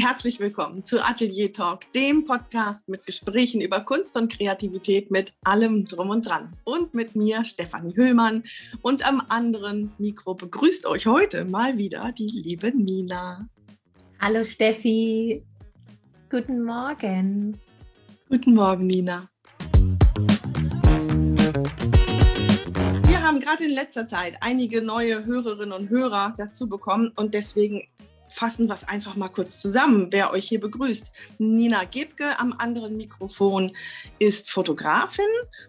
herzlich willkommen zu Atelier Talk, dem Podcast mit Gesprächen über Kunst und Kreativität mit allem drum und dran. Und mit mir, Stefanie Hüllmann. Und am anderen Mikro begrüßt euch heute mal wieder die liebe Nina. Hallo Steffi. Guten Morgen. Guten Morgen, Nina. Wir haben gerade in letzter Zeit einige neue Hörerinnen und Hörer dazu bekommen und deswegen fassen wir es einfach mal kurz zusammen, wer euch hier begrüßt. Nina Gebke am anderen Mikrofon ist Fotografin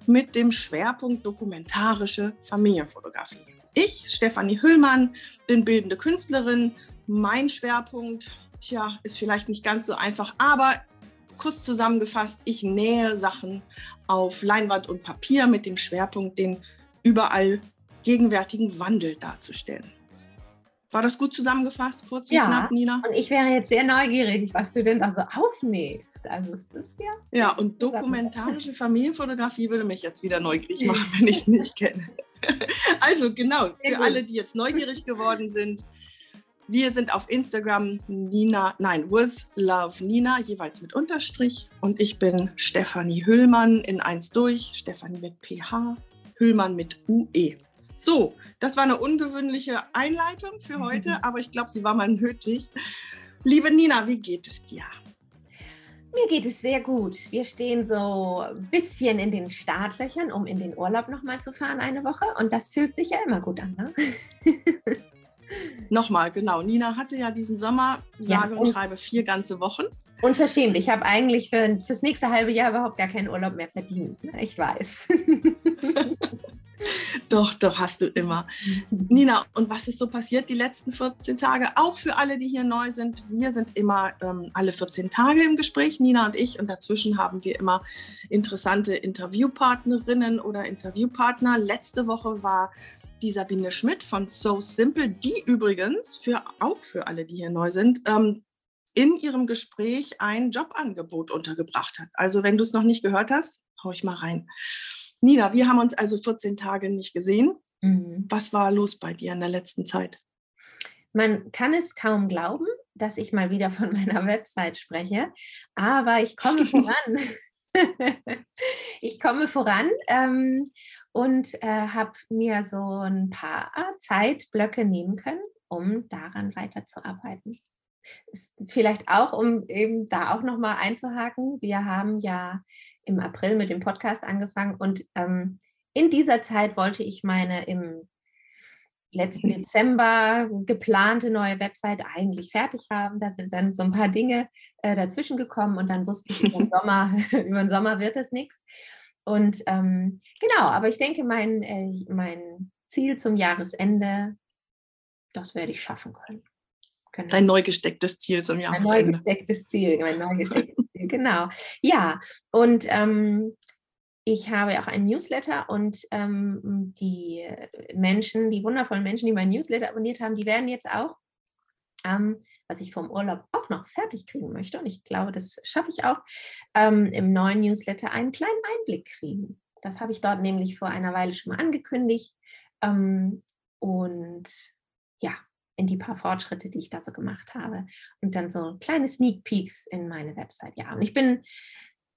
mit dem Schwerpunkt dokumentarische Familienfotografie. Ich, Stefanie Hüllmann, bin bildende Künstlerin. Mein Schwerpunkt, tja, ist vielleicht nicht ganz so einfach, aber kurz zusammengefasst, ich nähe Sachen auf Leinwand und Papier mit dem Schwerpunkt, den überall gegenwärtigen Wandel darzustellen. War das gut zusammengefasst, kurz und ja, knapp, Nina? Und ich wäre jetzt sehr neugierig, was du denn da so aufnähst. Also es ist ja. Ja, und dokumentarische Familienfotografie würde mich jetzt wieder neugierig machen, wenn ich es nicht kenne. Also genau, für alle, die jetzt neugierig geworden sind, wir sind auf Instagram Nina, nein, with Love Nina, jeweils mit Unterstrich. Und ich bin Stefanie Hüllmann in eins durch, Stefanie mit PH, Hüllmann mit UE. So, das war eine ungewöhnliche Einleitung für mhm. heute, aber ich glaube, sie war mal nötig. Liebe Nina, wie geht es dir? Mir geht es sehr gut. Wir stehen so ein bisschen in den Startlöchern, um in den Urlaub nochmal zu fahren eine Woche. Und das fühlt sich ja immer gut an. Ne? Nochmal, genau. Nina hatte ja diesen Sommer, sage ja, und, und schreibe, vier ganze Wochen. Unverschämt. Ich habe eigentlich für, fürs nächste halbe Jahr überhaupt gar keinen Urlaub mehr verdient. Ne? Ich weiß. Doch, doch, hast du immer. Nina, und was ist so passiert die letzten 14 Tage? Auch für alle, die hier neu sind. Wir sind immer ähm, alle 14 Tage im Gespräch, Nina und ich. Und dazwischen haben wir immer interessante Interviewpartnerinnen oder Interviewpartner. Letzte Woche war die Sabine Schmidt von So Simple, die übrigens für auch für alle, die hier neu sind, ähm, in ihrem Gespräch ein Jobangebot untergebracht hat. Also wenn du es noch nicht gehört hast, hau ich mal rein. Nina, wir haben uns also 14 Tage nicht gesehen. Mhm. Was war los bei dir in der letzten Zeit? Man kann es kaum glauben, dass ich mal wieder von meiner Website spreche, aber ich komme voran. ich komme voran ähm, und äh, habe mir so ein paar Zeitblöcke nehmen können, um daran weiterzuarbeiten. Vielleicht auch, um eben da auch nochmal einzuhaken. Wir haben ja im April mit dem Podcast angefangen und ähm, in dieser Zeit wollte ich meine im letzten. Dezember geplante neue Website eigentlich fertig haben. Da sind dann so ein paar Dinge äh, dazwischen gekommen und dann wusste ich, über den Sommer, über den Sommer wird es nichts. Und ähm, genau, aber ich denke, mein, äh, mein Ziel zum Jahresende, das werde ich schaffen können. Genau. Dein neu gestecktes Ziel zum Jahresende. Ein neu gestecktes Ziel, mein neu gestecktes Ziel, genau. Ja, und ähm, ich habe auch einen Newsletter und ähm, die Menschen, die wundervollen Menschen, die meinen Newsletter abonniert haben, die werden jetzt auch, ähm, was ich vom Urlaub auch noch fertig kriegen möchte, und ich glaube, das schaffe ich auch, ähm, im neuen Newsletter einen kleinen Einblick kriegen. Das habe ich dort nämlich vor einer Weile schon mal angekündigt. Ähm, und ja, in die paar Fortschritte, die ich da so gemacht habe. Und dann so kleine Sneak Peeks in meine Website. Ja, und ich bin,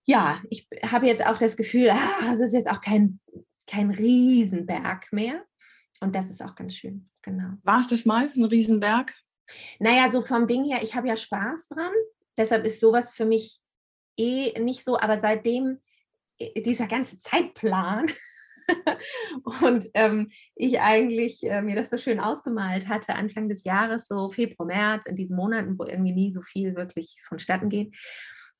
ja, ich habe jetzt auch das Gefühl, ah, es ist jetzt auch kein, kein Riesenberg mehr. Und das ist auch ganz schön, genau. War es das mal, ein Riesenberg? Naja, so vom Ding her, ich habe ja Spaß dran. Deshalb ist sowas für mich eh nicht so, aber seitdem dieser ganze Zeitplan und ähm, ich eigentlich äh, mir das so schön ausgemalt hatte, Anfang des Jahres, so Februar, März, in diesen Monaten, wo irgendwie nie so viel wirklich vonstatten geht.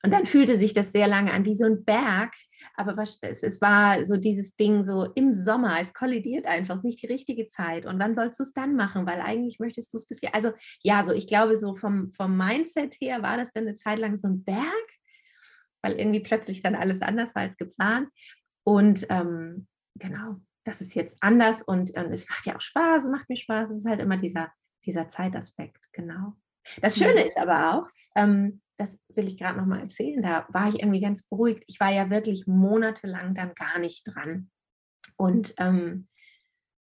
Und dann fühlte sich das sehr lange an wie so ein Berg, aber was, es, es war so dieses Ding so im Sommer, es kollidiert einfach, es ist nicht die richtige Zeit. Und wann sollst du es dann machen? Weil eigentlich möchtest du es bis, also ja, so ich glaube, so vom, vom Mindset her war das dann eine Zeit lang so ein Berg, weil irgendwie plötzlich dann alles anders war als geplant. Und ähm, genau, das ist jetzt anders und, und es macht ja auch Spaß, es macht mir Spaß, es ist halt immer dieser, dieser Zeitaspekt, genau. Das Schöne ist aber auch, ähm, das will ich gerade nochmal erzählen, da war ich irgendwie ganz beruhigt. Ich war ja wirklich monatelang dann gar nicht dran. Und ähm,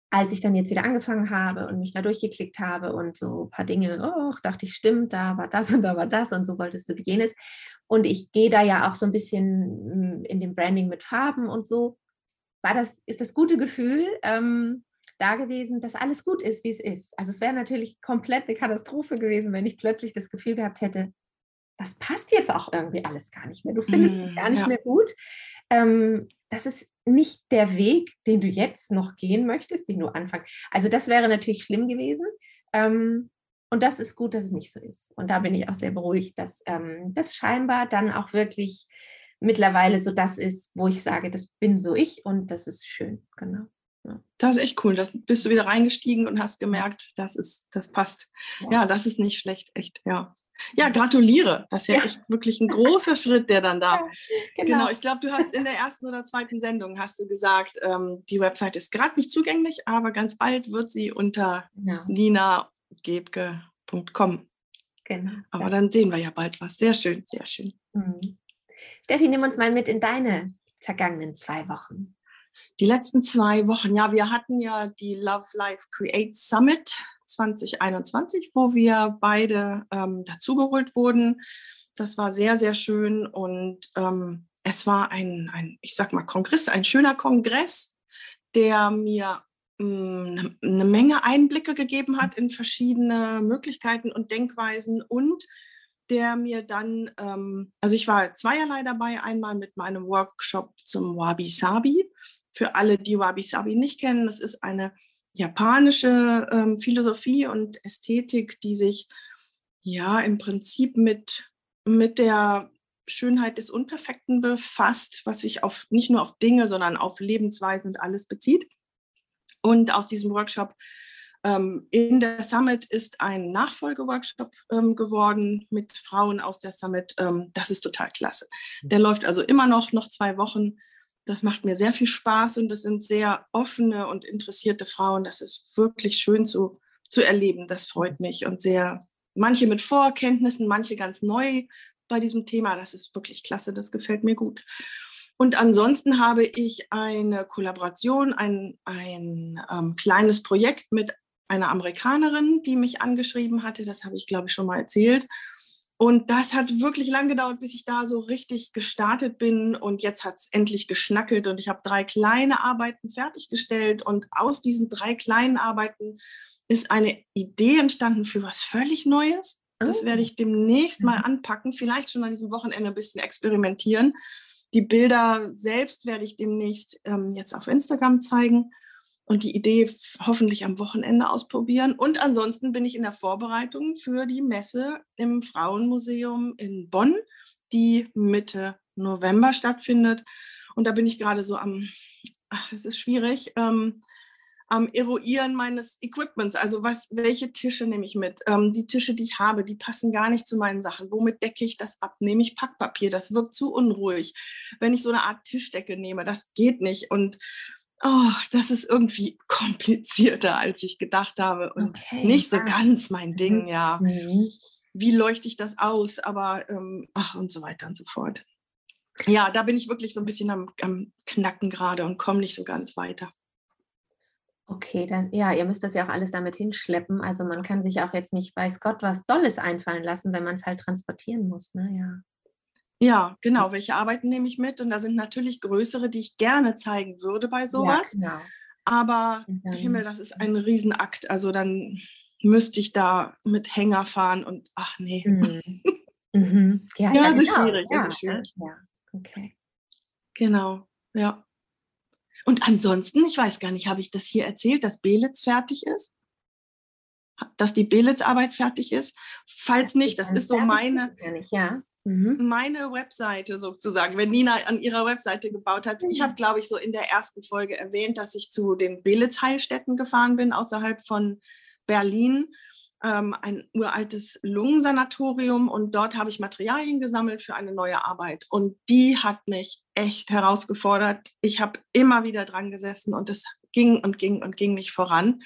als ich dann jetzt wieder angefangen habe und mich da durchgeklickt habe und so ein paar Dinge, oh, dachte ich, stimmt, da war das und da war das und so wolltest du jenes. Und ich gehe da ja auch so ein bisschen mm, in dem Branding mit Farben und so. War das, ist das gute Gefühl ähm, da gewesen, dass alles gut ist, wie es ist. Also es wäre natürlich komplett eine Katastrophe gewesen, wenn ich plötzlich das Gefühl gehabt hätte, das passt jetzt auch irgendwie alles gar nicht mehr. Du findest es mm, gar nicht ja. mehr gut. Ähm, das ist nicht der Weg, den du jetzt noch gehen möchtest, den du anfängst. Also das wäre natürlich schlimm gewesen. Ähm, und das ist gut, dass es nicht so ist. Und da bin ich auch sehr beruhigt, dass ähm, das scheinbar dann auch wirklich mittlerweile so das ist, wo ich sage, das bin so ich und das ist schön. Genau. Ja. Das ist echt cool. Das bist du wieder reingestiegen und hast gemerkt, das ist, das passt. Ja, ja das ist nicht schlecht, echt, ja. Ja, gratuliere. Das ist ja, ja. echt wirklich ein großer Schritt, der dann da. Genau. genau. Ich glaube, du hast in der ersten oder zweiten Sendung hast du gesagt, ähm, die Website ist gerade nicht zugänglich, aber ganz bald wird sie unter genau. ninagebke.com. Genau. Aber dann sehen wir ja bald was. Sehr schön, sehr schön. Mhm. Steffi, nimm uns mal mit in deine vergangenen zwei Wochen. Die letzten zwei Wochen, ja, wir hatten ja die Love Life Create Summit 2021, wo wir beide ähm, dazugeholt wurden. Das war sehr, sehr schön und ähm, es war ein, ein, ich sag mal, Kongress, ein schöner Kongress, der mir eine hm, Menge Einblicke gegeben hat in verschiedene Möglichkeiten und Denkweisen und der mir dann, ähm, also ich war zweierlei dabei, einmal mit meinem Workshop zum Wabi Sabi. Für alle, die Wabi Sabi nicht kennen, das ist eine japanische ähm, Philosophie und Ästhetik, die sich ja im Prinzip mit, mit der Schönheit des Unperfekten befasst, was sich auf nicht nur auf Dinge, sondern auf Lebensweisen und alles bezieht. Und aus diesem Workshop in der Summit ist ein Nachfolgeworkshop ähm, geworden mit Frauen aus der Summit. Ähm, das ist total klasse. Der läuft also immer noch, noch zwei Wochen. Das macht mir sehr viel Spaß und das sind sehr offene und interessierte Frauen. Das ist wirklich schön zu, zu erleben. Das freut mich und sehr, manche mit Vorkenntnissen, manche ganz neu bei diesem Thema. Das ist wirklich klasse. Das gefällt mir gut. Und ansonsten habe ich eine Kollaboration, ein, ein ähm, kleines Projekt mit einer Amerikanerin, die mich angeschrieben hatte. Das habe ich, glaube ich, schon mal erzählt. Und das hat wirklich lang gedauert, bis ich da so richtig gestartet bin. Und jetzt hat es endlich geschnackelt und ich habe drei kleine Arbeiten fertiggestellt. Und aus diesen drei kleinen Arbeiten ist eine Idee entstanden für was völlig Neues. Das werde oh. ich demnächst mal mhm. anpacken, vielleicht schon an diesem Wochenende ein bisschen experimentieren. Die Bilder selbst werde ich demnächst ähm, jetzt auf Instagram zeigen und die Idee hoffentlich am Wochenende ausprobieren. Und ansonsten bin ich in der Vorbereitung für die Messe im Frauenmuseum in Bonn, die Mitte November stattfindet. Und da bin ich gerade so am, ach, es ist schwierig, ähm, am Eruieren meines Equipments. Also was, welche Tische nehme ich mit? Ähm, die Tische, die ich habe, die passen gar nicht zu meinen Sachen. Womit decke ich das ab? Nehme ich Packpapier? Das wirkt zu unruhig. Wenn ich so eine Art Tischdecke nehme, das geht nicht. Und oh, das ist irgendwie komplizierter, als ich gedacht habe und okay. nicht so ah. ganz mein Ding, mhm. ja. Mhm. Wie leuchte ich das aus? Aber ähm, ach und so weiter und so fort. Ja, da bin ich wirklich so ein bisschen am, am Knacken gerade und komme nicht so ganz weiter. Okay, dann ja, ihr müsst das ja auch alles damit hinschleppen. Also man kann sich auch jetzt nicht, weiß Gott, was Dolles einfallen lassen, wenn man es halt transportieren muss. Ne? Ja. Ja, genau. Welche Arbeiten nehme ich mit? Und da sind natürlich größere, die ich gerne zeigen würde bei sowas. Ja, genau. Aber dann, Himmel, das ist ein Riesenakt. Also dann müsste ich da mit Hänger fahren und ach nee. Mhm. Mhm. Ja, ja, ja, es ist genau. schwierig. Ja, es ist schwierig. Ja, okay. Genau, ja. Und ansonsten, ich weiß gar nicht, habe ich das hier erzählt, dass Belitz fertig ist? Dass die Belitz-Arbeit fertig ist? Falls nicht, das ist so meine. Nicht, ja. Mhm. Meine Webseite sozusagen, wenn Nina an ihrer Webseite gebaut hat. Mhm. Ich habe, glaube ich, so in der ersten Folge erwähnt, dass ich zu den Belitz-Heilstätten gefahren bin, außerhalb von Berlin. Ähm, ein uraltes Lungensanatorium und dort habe ich Materialien gesammelt für eine neue Arbeit. Und die hat mich echt herausgefordert. Ich habe immer wieder dran gesessen und es ging und ging und ging nicht voran.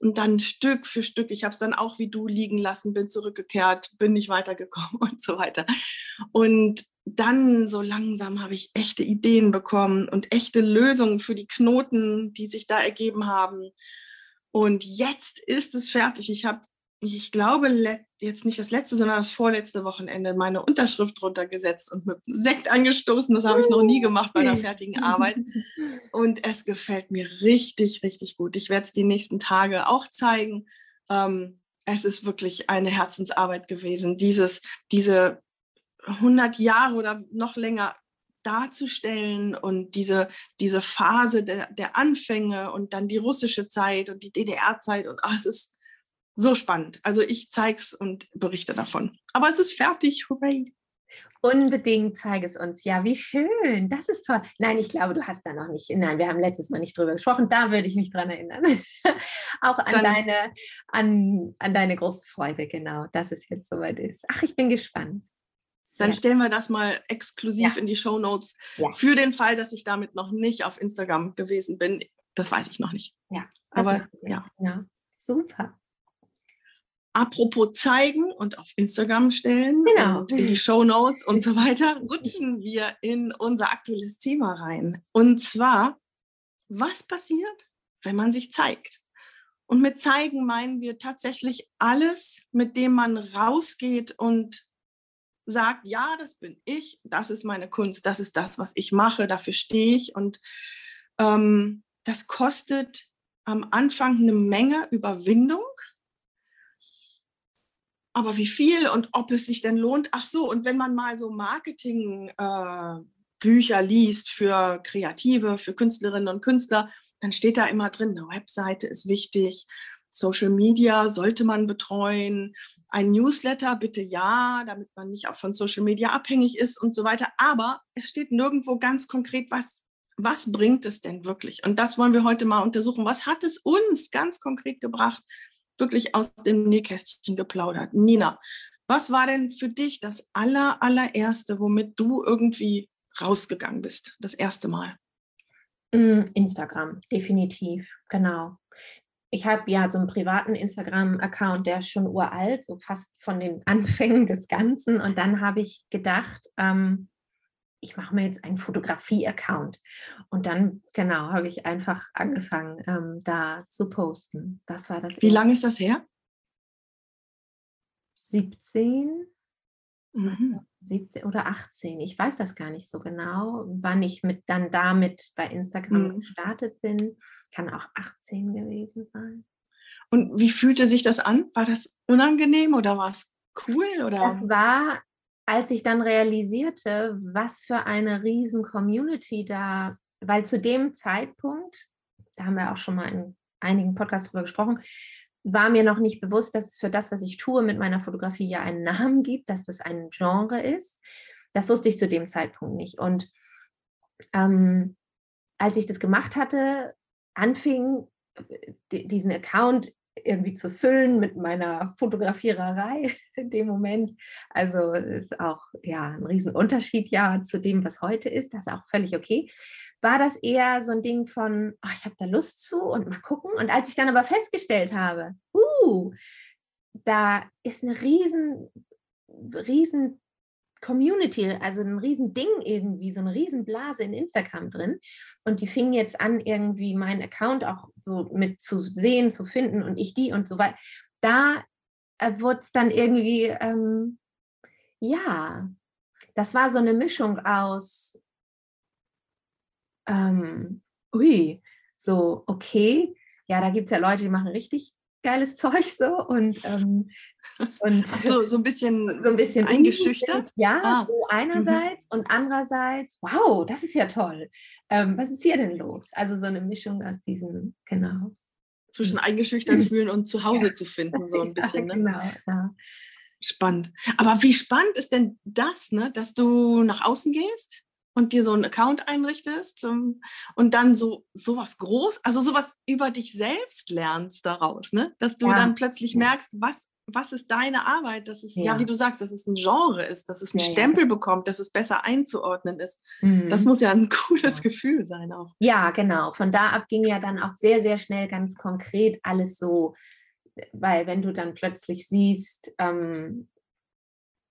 Und dann Stück für Stück, ich habe es dann auch wie du liegen lassen, bin zurückgekehrt, bin nicht weitergekommen und so weiter. Und dann so langsam habe ich echte Ideen bekommen und echte Lösungen für die Knoten, die sich da ergeben haben. Und jetzt ist es fertig. Ich habe, ich glaube, jetzt nicht das letzte, sondern das vorletzte Wochenende meine Unterschrift drunter gesetzt und mit Sekt angestoßen. Das habe ich noch nie gemacht bei einer fertigen Arbeit. Und es gefällt mir richtig, richtig gut. Ich werde es die nächsten Tage auch zeigen. Ähm, es ist wirklich eine Herzensarbeit gewesen, dieses, diese 100 Jahre oder noch länger darzustellen und diese, diese Phase der, der Anfänge und dann die russische Zeit und die DDR-Zeit und ach, es ist so spannend. Also ich zeige es und berichte davon. Aber es ist fertig. Hooray. Unbedingt zeige es uns. Ja, wie schön. Das ist toll. Nein, ich glaube, du hast da noch nicht. Nein, wir haben letztes Mal nicht drüber gesprochen. Da würde ich mich dran erinnern. Auch an deine, an, an deine große Freude, genau, dass es jetzt soweit ist. Ach, ich bin gespannt. Dann stellen wir das mal exklusiv ja. in die Show Notes. Ja. Für den Fall, dass ich damit noch nicht auf Instagram gewesen bin. Das weiß ich noch nicht. Ja. Aber ja. ja. Super. Apropos zeigen und auf Instagram stellen genau. und in die Show Notes und so weiter, rutschen wir in unser aktuelles Thema rein. Und zwar, was passiert, wenn man sich zeigt? Und mit zeigen meinen wir tatsächlich alles, mit dem man rausgeht und sagt, ja, das bin ich, das ist meine Kunst, das ist das, was ich mache, dafür stehe ich. Und ähm, das kostet am Anfang eine Menge Überwindung. Aber wie viel und ob es sich denn lohnt? Ach so, und wenn man mal so Marketing-Bücher äh, liest für Kreative, für Künstlerinnen und Künstler, dann steht da immer drin, eine Webseite ist wichtig, Social Media sollte man betreuen, ein Newsletter bitte ja, damit man nicht auch von Social Media abhängig ist und so weiter. Aber es steht nirgendwo ganz konkret, was, was bringt es denn wirklich? Und das wollen wir heute mal untersuchen. Was hat es uns ganz konkret gebracht? Wirklich aus dem Nähkästchen geplaudert. Nina, was war denn für dich das aller, allererste, womit du irgendwie rausgegangen bist, das erste Mal? Mm, Instagram, definitiv, genau ich habe ja so einen privaten Instagram-Account, der ist schon uralt, so fast von den Anfängen des Ganzen. Und dann habe ich gedacht, ähm, ich mache mir jetzt einen Fotografie-Account. Und dann, genau, habe ich einfach angefangen, ähm, da zu posten. Das war das. Wie lange ist das her? 17, mhm. 17 oder 18. Ich weiß das gar nicht so genau, wann ich mit dann damit bei Instagram mhm. gestartet bin. Kann auch 18 gewesen sein. Und wie fühlte sich das an? War das unangenehm oder war es cool? Oder? Das war, als ich dann realisierte, was für eine riesen Community da, weil zu dem Zeitpunkt, da haben wir auch schon mal in einigen Podcasts drüber gesprochen, war mir noch nicht bewusst, dass es für das, was ich tue mit meiner Fotografie ja einen Namen gibt, dass das ein Genre ist. Das wusste ich zu dem Zeitpunkt nicht. Und ähm, als ich das gemacht hatte, anfing, diesen Account irgendwie zu füllen mit meiner Fotografiererei in dem Moment. Also ist auch ja ein Riesenunterschied ja zu dem, was heute ist. Das ist auch völlig okay. War das eher so ein Ding von, oh, ich habe da Lust zu und mal gucken. Und als ich dann aber festgestellt habe, uh, da ist eine riesen, riesen Community, also ein Riesending irgendwie, so eine Riesenblase in Instagram drin. Und die fingen jetzt an, irgendwie meinen Account auch so mit zu sehen, zu finden und ich die und so weiter. Da äh, wurde es dann irgendwie, ähm, ja, das war so eine Mischung aus, ähm, ui, so, okay, ja, da gibt es ja Leute, die machen richtig geiles Zeug so und, ähm, und so, so ein bisschen, so ein bisschen eingeschüchtert. Ja, ah. so einerseits mhm. und andererseits, wow, das ist ja toll. Ähm, was ist hier denn los? Also so eine Mischung aus diesen, genau. Zwischen eingeschüchtert fühlen und zu Hause ja. zu finden, so ein bisschen. Ja, ne? Genau, ja. Spannend. Aber wie spannend ist denn das, ne, dass du nach außen gehst und dir so einen Account einrichtest um, und dann so sowas groß, also sowas über dich selbst lernst daraus, ne? Dass du ja. dann plötzlich merkst, was was ist deine Arbeit, dass es, ja. ja. wie du sagst, dass es ein Genre ist, dass es einen ja, Stempel ja. bekommt, dass es besser einzuordnen ist. Mhm. Das muss ja ein cooles Gefühl sein auch. Ja, genau. Von da ab ging ja dann auch sehr, sehr schnell ganz konkret alles so, weil wenn du dann plötzlich siehst, ähm,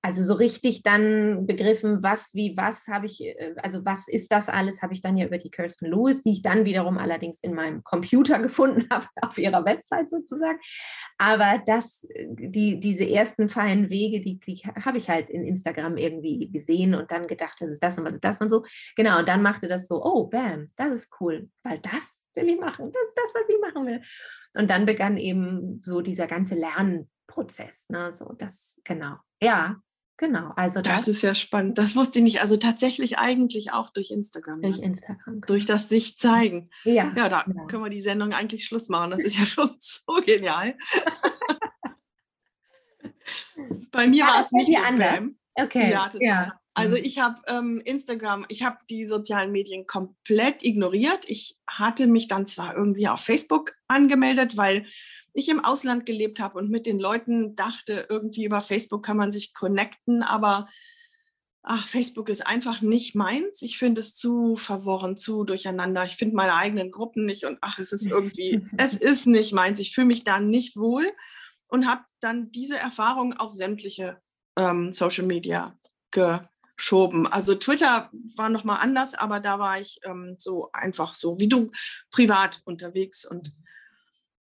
also so richtig dann begriffen, was, wie, was habe ich, äh, also was ist das alles, habe ich dann ja über die Kirsten Lewis, die ich dann wiederum allerdings in meinem Computer gefunden habe, auf ihrer Website sozusagen. Aber das, äh, die, diese ersten feinen Wege, die, die habe ich halt in Instagram irgendwie gesehen und dann gedacht, was ist das und was ist das und so. Genau, und dann machte das so, oh, bam, das ist cool, weil das will ich machen, das ist das, was ich machen will. Und dann begann eben so dieser ganze Lernprozess, ne, so das, genau. Ja, Genau, also das, das, ist ja spannend. Das wusste ich nicht. Also tatsächlich eigentlich auch durch Instagram. Durch Instagram. Genau. Durch das sich zeigen. Ja. Ja, da genau. können wir die Sendung eigentlich Schluss machen. Das ist ja schon so genial. Bei mir ja, war es nicht so anders. Okay. Ja, ja. Also mhm. ich habe ähm, Instagram, ich habe die sozialen Medien komplett ignoriert. Ich hatte mich dann zwar irgendwie auf Facebook angemeldet, weil ich im Ausland gelebt habe und mit den Leuten dachte, irgendwie über Facebook kann man sich connecten, aber ach, Facebook ist einfach nicht meins. Ich finde es zu verworren, zu durcheinander. Ich finde meine eigenen Gruppen nicht und ach, es ist irgendwie, es ist nicht meins. Ich fühle mich da nicht wohl und habe dann diese Erfahrung auf sämtliche ähm, Social Media geschoben. Also Twitter war noch mal anders, aber da war ich ähm, so einfach so wie du privat unterwegs und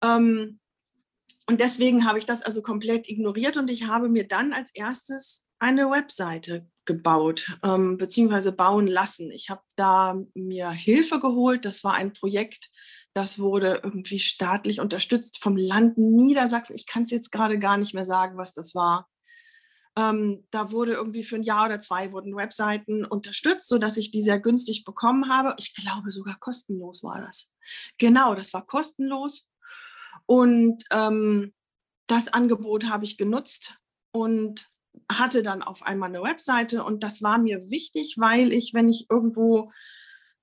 ähm, und deswegen habe ich das also komplett ignoriert und ich habe mir dann als erstes eine Webseite gebaut ähm, bzw. bauen lassen. Ich habe da mir Hilfe geholt. Das war ein Projekt, das wurde irgendwie staatlich unterstützt vom Land Niedersachsen. Ich kann es jetzt gerade gar nicht mehr sagen, was das war. Ähm, da wurde irgendwie für ein Jahr oder zwei wurden Webseiten unterstützt, sodass ich die sehr günstig bekommen habe. Ich glaube sogar kostenlos war das. Genau, das war kostenlos. Und ähm, das Angebot habe ich genutzt und hatte dann auf einmal eine Webseite. Und das war mir wichtig, weil ich, wenn ich irgendwo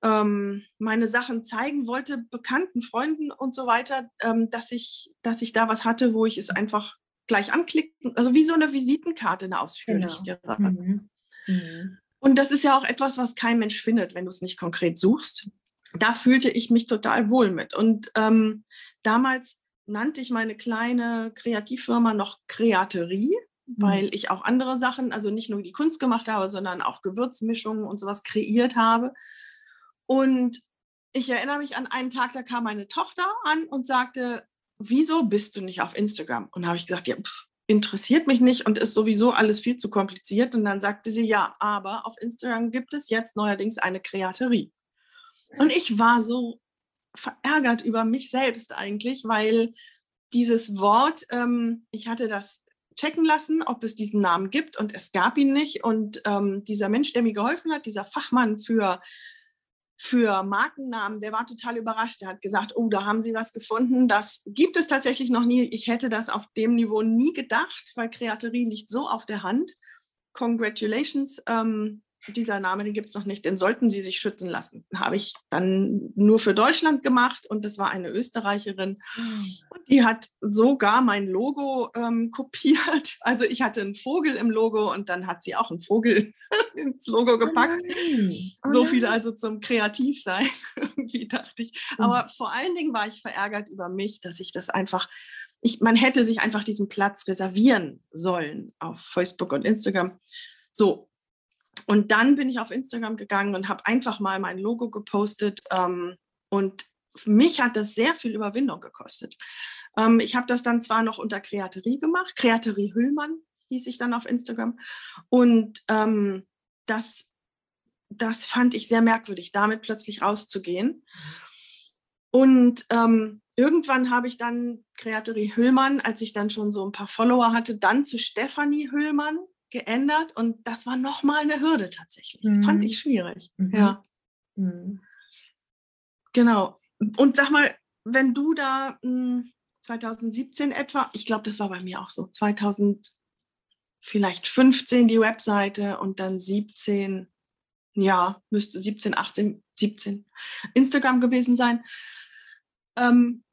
ähm, meine Sachen zeigen wollte, Bekannten, Freunden und so weiter, ähm, dass, ich, dass ich da was hatte, wo ich es einfach gleich anklicken, also wie so eine Visitenkarte, eine ausführliche. Genau. Mhm. Mhm. Und das ist ja auch etwas, was kein Mensch findet, wenn du es nicht konkret suchst. Da fühlte ich mich total wohl mit. Und ähm, damals nannte ich meine kleine Kreativfirma noch Kreaterie, mhm. weil ich auch andere Sachen, also nicht nur die Kunst gemacht habe, sondern auch Gewürzmischungen und sowas kreiert habe. Und ich erinnere mich an einen Tag, da kam meine Tochter an und sagte, wieso bist du nicht auf Instagram? Und habe ich gesagt, ja, pff, interessiert mich nicht und ist sowieso alles viel zu kompliziert. Und dann sagte sie, ja, aber auf Instagram gibt es jetzt neuerdings eine Kreaterie. Und ich war so verärgert über mich selbst eigentlich, weil dieses Wort, ähm, ich hatte das checken lassen, ob es diesen Namen gibt und es gab ihn nicht. Und ähm, dieser Mensch, der mir geholfen hat, dieser Fachmann für, für Markennamen, der war total überrascht. Der hat gesagt, oh, da haben Sie was gefunden. Das gibt es tatsächlich noch nie. Ich hätte das auf dem Niveau nie gedacht, weil Kreaterie liegt so auf der Hand. Congratulations. Ähm, dieser Name, den gibt es noch nicht, den sollten Sie sich schützen lassen. Habe ich dann nur für Deutschland gemacht und das war eine Österreicherin. Und die hat sogar mein Logo ähm, kopiert. Also ich hatte einen Vogel im Logo und dann hat sie auch einen Vogel ins Logo oh gepackt. Oh so viel also zum Kreativsein, irgendwie dachte ich. Hm. Aber vor allen Dingen war ich verärgert über mich, dass ich das einfach ich, man hätte sich einfach diesen Platz reservieren sollen auf Facebook und Instagram. So, und dann bin ich auf Instagram gegangen und habe einfach mal mein Logo gepostet. Ähm, und mich hat das sehr viel Überwindung gekostet. Ähm, ich habe das dann zwar noch unter Kreaterie gemacht, Kreaterie Hüllmann hieß ich dann auf Instagram. Und ähm, das, das fand ich sehr merkwürdig, damit plötzlich rauszugehen. Und ähm, irgendwann habe ich dann Kreaterie Hüllmann, als ich dann schon so ein paar Follower hatte, dann zu Stefanie Hüllmann geändert und das war nochmal eine Hürde tatsächlich. Das mhm. fand ich schwierig. Mhm. Ja. Mhm. Genau. Und sag mal, wenn du da mh, hm, 2017 etwa, ich glaube, das war bei mir auch so, 2000 vielleicht 15 die Webseite und dann 17, ja, müsste 17, 18, 17 Instagram gewesen sein. Ähm,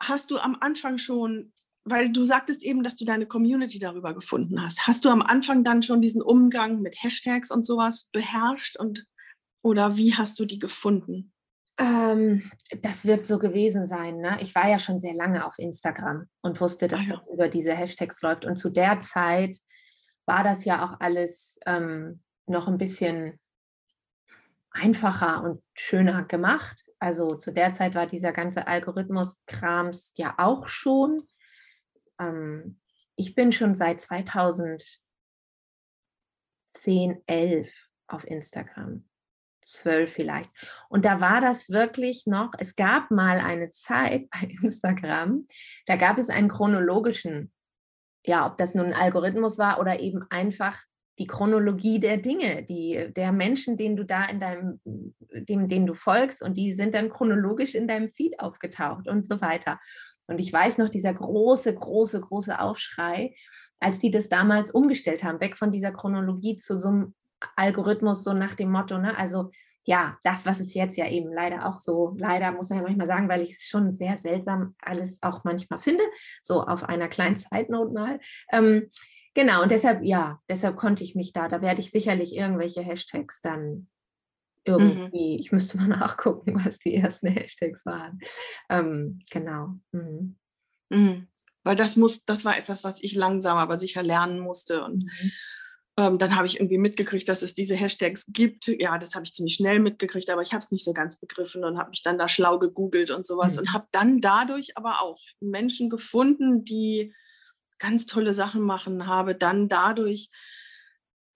hast du am Anfang schon weil du sagtest eben, dass du deine Community darüber gefunden hast. Hast du am Anfang dann schon diesen Umgang mit Hashtags und sowas beherrscht und oder wie hast du die gefunden? Ähm, das wird so gewesen sein. Ne? Ich war ja schon sehr lange auf Instagram und wusste, dass ah, ja. das über diese Hashtags läuft. Und zu der Zeit war das ja auch alles ähm, noch ein bisschen einfacher und schöner gemacht. Also zu der Zeit war dieser ganze Algorithmus-Krams ja auch schon. Ähm, ich bin schon seit 2010, 11 auf Instagram. 12 vielleicht. Und da war das wirklich noch, es gab mal eine Zeit bei Instagram, da gab es einen chronologischen, ja, ob das nun ein Algorithmus war oder eben einfach die Chronologie der Dinge, die, der Menschen, denen du da in deinem, dem, denen du folgst und die sind dann chronologisch in deinem Feed aufgetaucht und so weiter. Und ich weiß noch, dieser große, große, große Aufschrei, als die das damals umgestellt haben, weg von dieser Chronologie zu so einem Algorithmus, so nach dem Motto, ne? Also ja, das, was es jetzt ja eben leider auch so, leider muss man ja manchmal sagen, weil ich es schon sehr seltsam alles auch manchmal finde, so auf einer kleinen Zeitnote mal. Ähm, genau, und deshalb, ja, deshalb konnte ich mich da, da werde ich sicherlich irgendwelche Hashtags dann. Irgendwie, mhm. ich müsste mal nachgucken, was die ersten Hashtags waren. Ähm, genau. Mhm. Mhm. Weil das muss, das war etwas, was ich langsam aber sicher lernen musste und mhm. Ähm, dann habe ich irgendwie mitgekriegt, dass es diese Hashtags gibt. Ja, das habe ich ziemlich schnell mitgekriegt, aber ich habe es nicht so ganz begriffen und habe mich dann da schlau gegoogelt und sowas mhm. und habe dann dadurch aber auch Menschen gefunden, die ganz tolle Sachen machen, habe dann dadurch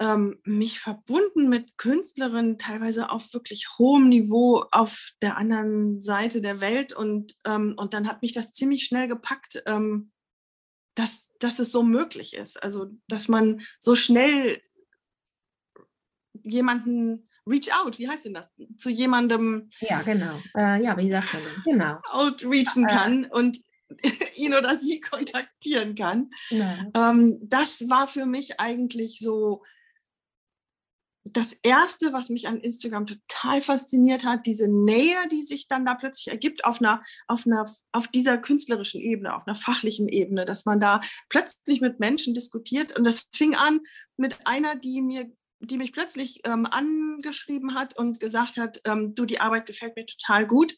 ähm, mich verbunden mit Künstlerinnen, teilweise auf wirklich hohem Niveau auf der anderen Seite der Welt und, ähm, und dann hat mich das ziemlich schnell gepackt, ähm, dass dass es so möglich ist. Also, dass man so schnell jemanden reach out, wie heißt denn das? Zu jemandem. Ja, genau. Äh, ja, wie sagt man denn? Genau. Outreachen äh, kann und ihn oder sie kontaktieren kann. Ähm, das war für mich eigentlich so das Erste, was mich an Instagram total fasziniert hat, diese Nähe, die sich dann da plötzlich ergibt auf einer, auf einer, auf dieser künstlerischen Ebene, auf einer fachlichen Ebene, dass man da plötzlich mit Menschen diskutiert. Und das fing an mit einer, die mir die mich plötzlich ähm, angeschrieben hat und gesagt hat, ähm, du, die Arbeit gefällt mir total gut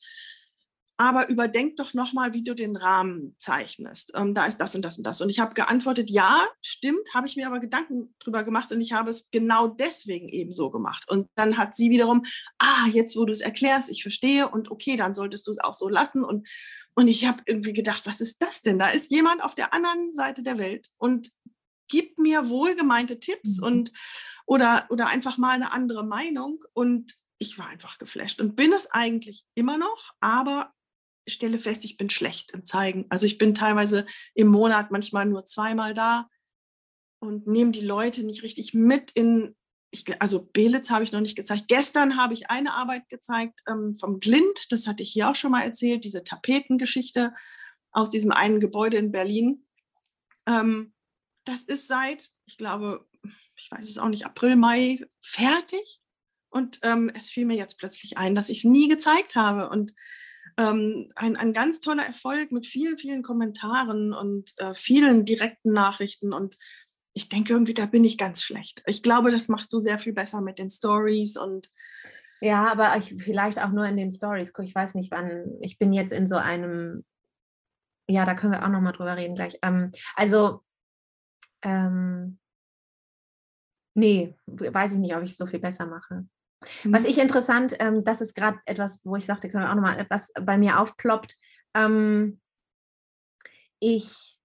aber überdenk doch nochmal, wie du den Rahmen zeichnest. Ähm, da ist das und das und das. Und ich habe geantwortet, ja, stimmt, habe ich mir aber Gedanken drüber gemacht und ich habe es genau deswegen eben so gemacht. Und dann hat sie wiederum, ah, jetzt wo du es erklärst, ich verstehe und okay, dann solltest du es auch so lassen. Und, und ich habe irgendwie gedacht, was ist das denn? Da ist jemand auf der anderen Seite der Welt und gibt mir wohlgemeinte Tipps mhm. und oder, oder einfach mal eine andere Meinung. Und ich war einfach geflasht und bin es eigentlich immer noch, aber stelle fest, ich bin schlecht im Zeigen. Also ich bin teilweise im Monat manchmal nur zweimal da und nehme die Leute nicht richtig mit in, ich, also Belitz habe ich noch nicht gezeigt. Gestern habe ich eine Arbeit gezeigt ähm, vom Glint, das hatte ich hier auch schon mal erzählt, diese Tapetengeschichte aus diesem einen Gebäude in Berlin. Ähm, das ist seit, ich glaube, ich weiß es auch nicht, April, Mai fertig. Und ähm, es fiel mir jetzt plötzlich ein, dass ich es nie gezeigt habe. Und ähm, ein, ein ganz toller Erfolg mit vielen, vielen Kommentaren und äh, vielen direkten Nachrichten. Und ich denke irgendwie, da bin ich ganz schlecht. Ich glaube, das machst du sehr viel besser mit den Stories und ja, aber ich, vielleicht auch nur in den Stories. Ich weiß nicht, wann. Ich bin jetzt in so einem. Ja, da können wir auch noch mal drüber reden gleich. Ähm, also, ähm, nee, weiß ich nicht, ob ich es so viel besser mache. Was mhm. ich interessant, ähm, das ist gerade etwas, wo ich sagte, können wir auch nochmal etwas bei mir aufploppt. Ähm, ich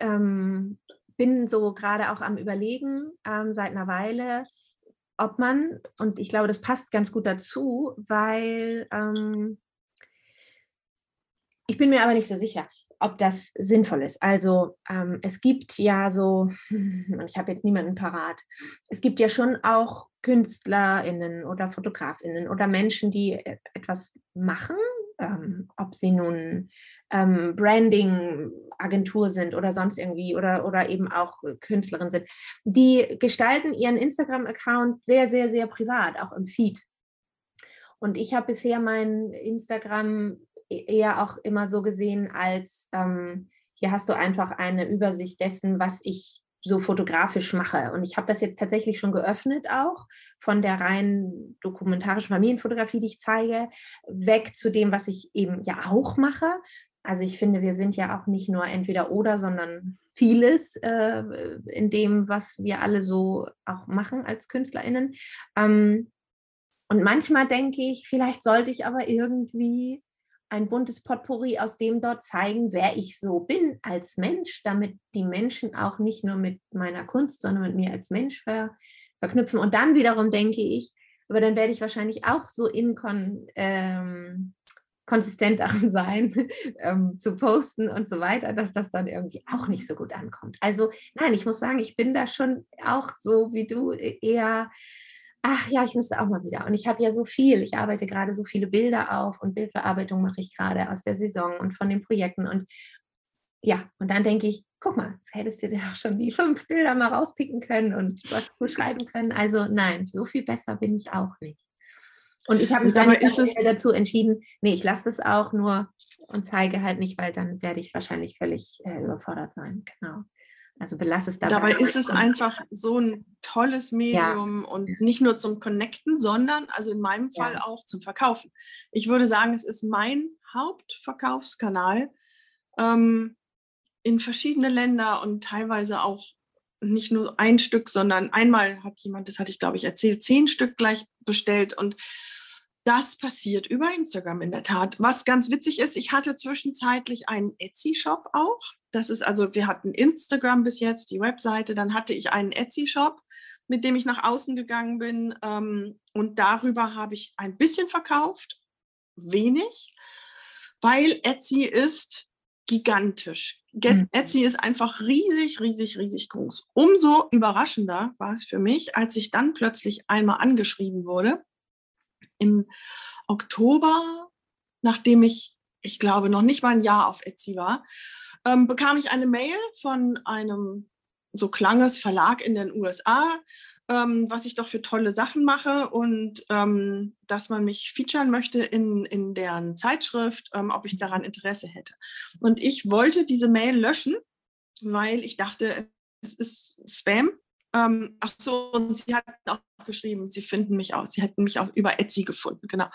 ähm, bin so gerade auch am Überlegen ähm, seit einer Weile, ob man, und ich glaube, das passt ganz gut dazu, weil ähm, ich bin mir aber nicht so sicher ob das sinnvoll ist. Also ähm, es gibt ja so, ich habe jetzt niemanden parat, es gibt ja schon auch KünstlerInnen oder FotografInnen oder Menschen, die e-, etwas machen, ähm, ob sie nun ähm, Branding-Agentur sind oder sonst irgendwie oder, oder eben auch Künstlerin sind, die gestalten ihren Instagram-Account sehr, sehr, sehr privat, auch im Feed. Und ich habe bisher mein Instagram E-, eher auch immer so gesehen als, ähm, hier hast du einfach eine Übersicht dessen, was ich so fotografisch mache. Und ich habe das jetzt tatsächlich schon geöffnet auch von der rein dokumentarischen Familienfotografie, die ich zeige, weg zu dem, was ich eben ja auch mache. Also ich finde, wir sind ja auch nicht nur entweder oder, sondern vieles äh, in dem, was wir alle so auch machen als KünstlerInnen. Ähm, und manchmal denke ich, vielleicht sollte ich aber irgendwie ein buntes Potpourri aus dem dort zeigen, wer ich so bin als Mensch, damit die Menschen auch nicht nur mit meiner Kunst, sondern mit mir als Mensch ver verknüpfen. Und dann wiederum denke ich, aber dann werde ich wahrscheinlich auch so inkon, ähm, konsistent darin sein, ähm, zu posten und so weiter, dass das dann irgendwie auch nicht so gut ankommt. Also nein, ich muss sagen, ich bin da schon auch so wie du eher, ach ja, ich müsste auch mal wieder. Und ich habe ja so viel, ich arbeite gerade so viele Bilder auf und Bildbearbeitung mache ich gerade aus der Saison und von den Projekten. Und ja, und dann denke ich, guck mal, hättest du dir doch schon die fünf Bilder mal rauspicken können und was schreiben können. Also nein, so viel besser bin ich auch nicht. Und ich habe mich dann dazu entschieden, nee, ich lasse das auch nur und zeige halt nicht, weil dann werde ich wahrscheinlich völlig äh, überfordert sein. Genau. Also belasse es dabei. Dabei ist es einfach so ein tolles Medium ja. und nicht nur zum Connecten, sondern also in meinem Fall ja. auch zum Verkaufen. Ich würde sagen, es ist mein Hauptverkaufskanal ähm, in verschiedene Länder und teilweise auch nicht nur ein Stück, sondern einmal hat jemand, das hatte ich glaube ich erzählt, zehn Stück gleich bestellt und das passiert über Instagram in der Tat. Was ganz witzig ist, ich hatte zwischenzeitlich einen Etsy-Shop auch. Das ist also, wir hatten Instagram bis jetzt, die Webseite, dann hatte ich einen Etsy-Shop, mit dem ich nach außen gegangen bin. Ähm, und darüber habe ich ein bisschen verkauft, wenig, weil Etsy ist gigantisch. Mhm. Etsy ist einfach riesig, riesig, riesig groß. Umso überraschender war es für mich, als ich dann plötzlich einmal angeschrieben wurde im Oktober, nachdem ich, ich glaube, noch nicht mal ein Jahr auf Etsy war, ähm, bekam ich eine Mail von einem, so klang es, Verlag in den USA, ähm, was ich doch für tolle Sachen mache und ähm, dass man mich featuren möchte in, in deren Zeitschrift, ähm, ob ich daran Interesse hätte. Und ich wollte diese Mail löschen, weil ich dachte, es ist Spam ähm, ach so, und sie hat auch geschrieben, sie finden mich auch, sie hätten mich auch über Etsy gefunden, genau.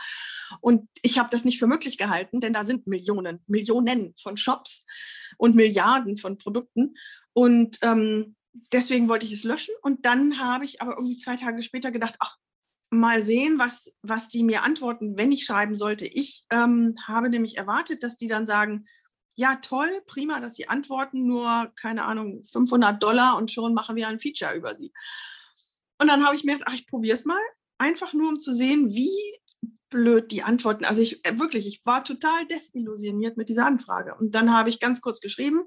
Und ich habe das nicht für möglich gehalten, denn da sind Millionen, Millionen von Shops und Milliarden von Produkten. Und ähm, deswegen wollte ich es löschen. Und dann habe ich aber irgendwie zwei Tage später gedacht, ach, mal sehen, was, was die mir antworten, wenn ich schreiben sollte. Ich ähm, habe nämlich erwartet, dass die dann sagen, ja, toll, prima, dass Sie antworten, nur, keine Ahnung, 500 Dollar und schon machen wir ein Feature über Sie. Und dann habe ich mir gedacht, ach, ich probiere es mal, einfach nur um zu sehen, wie blöd die Antworten. Also ich äh, wirklich, ich war total desillusioniert mit dieser Anfrage. Und dann habe ich ganz kurz geschrieben,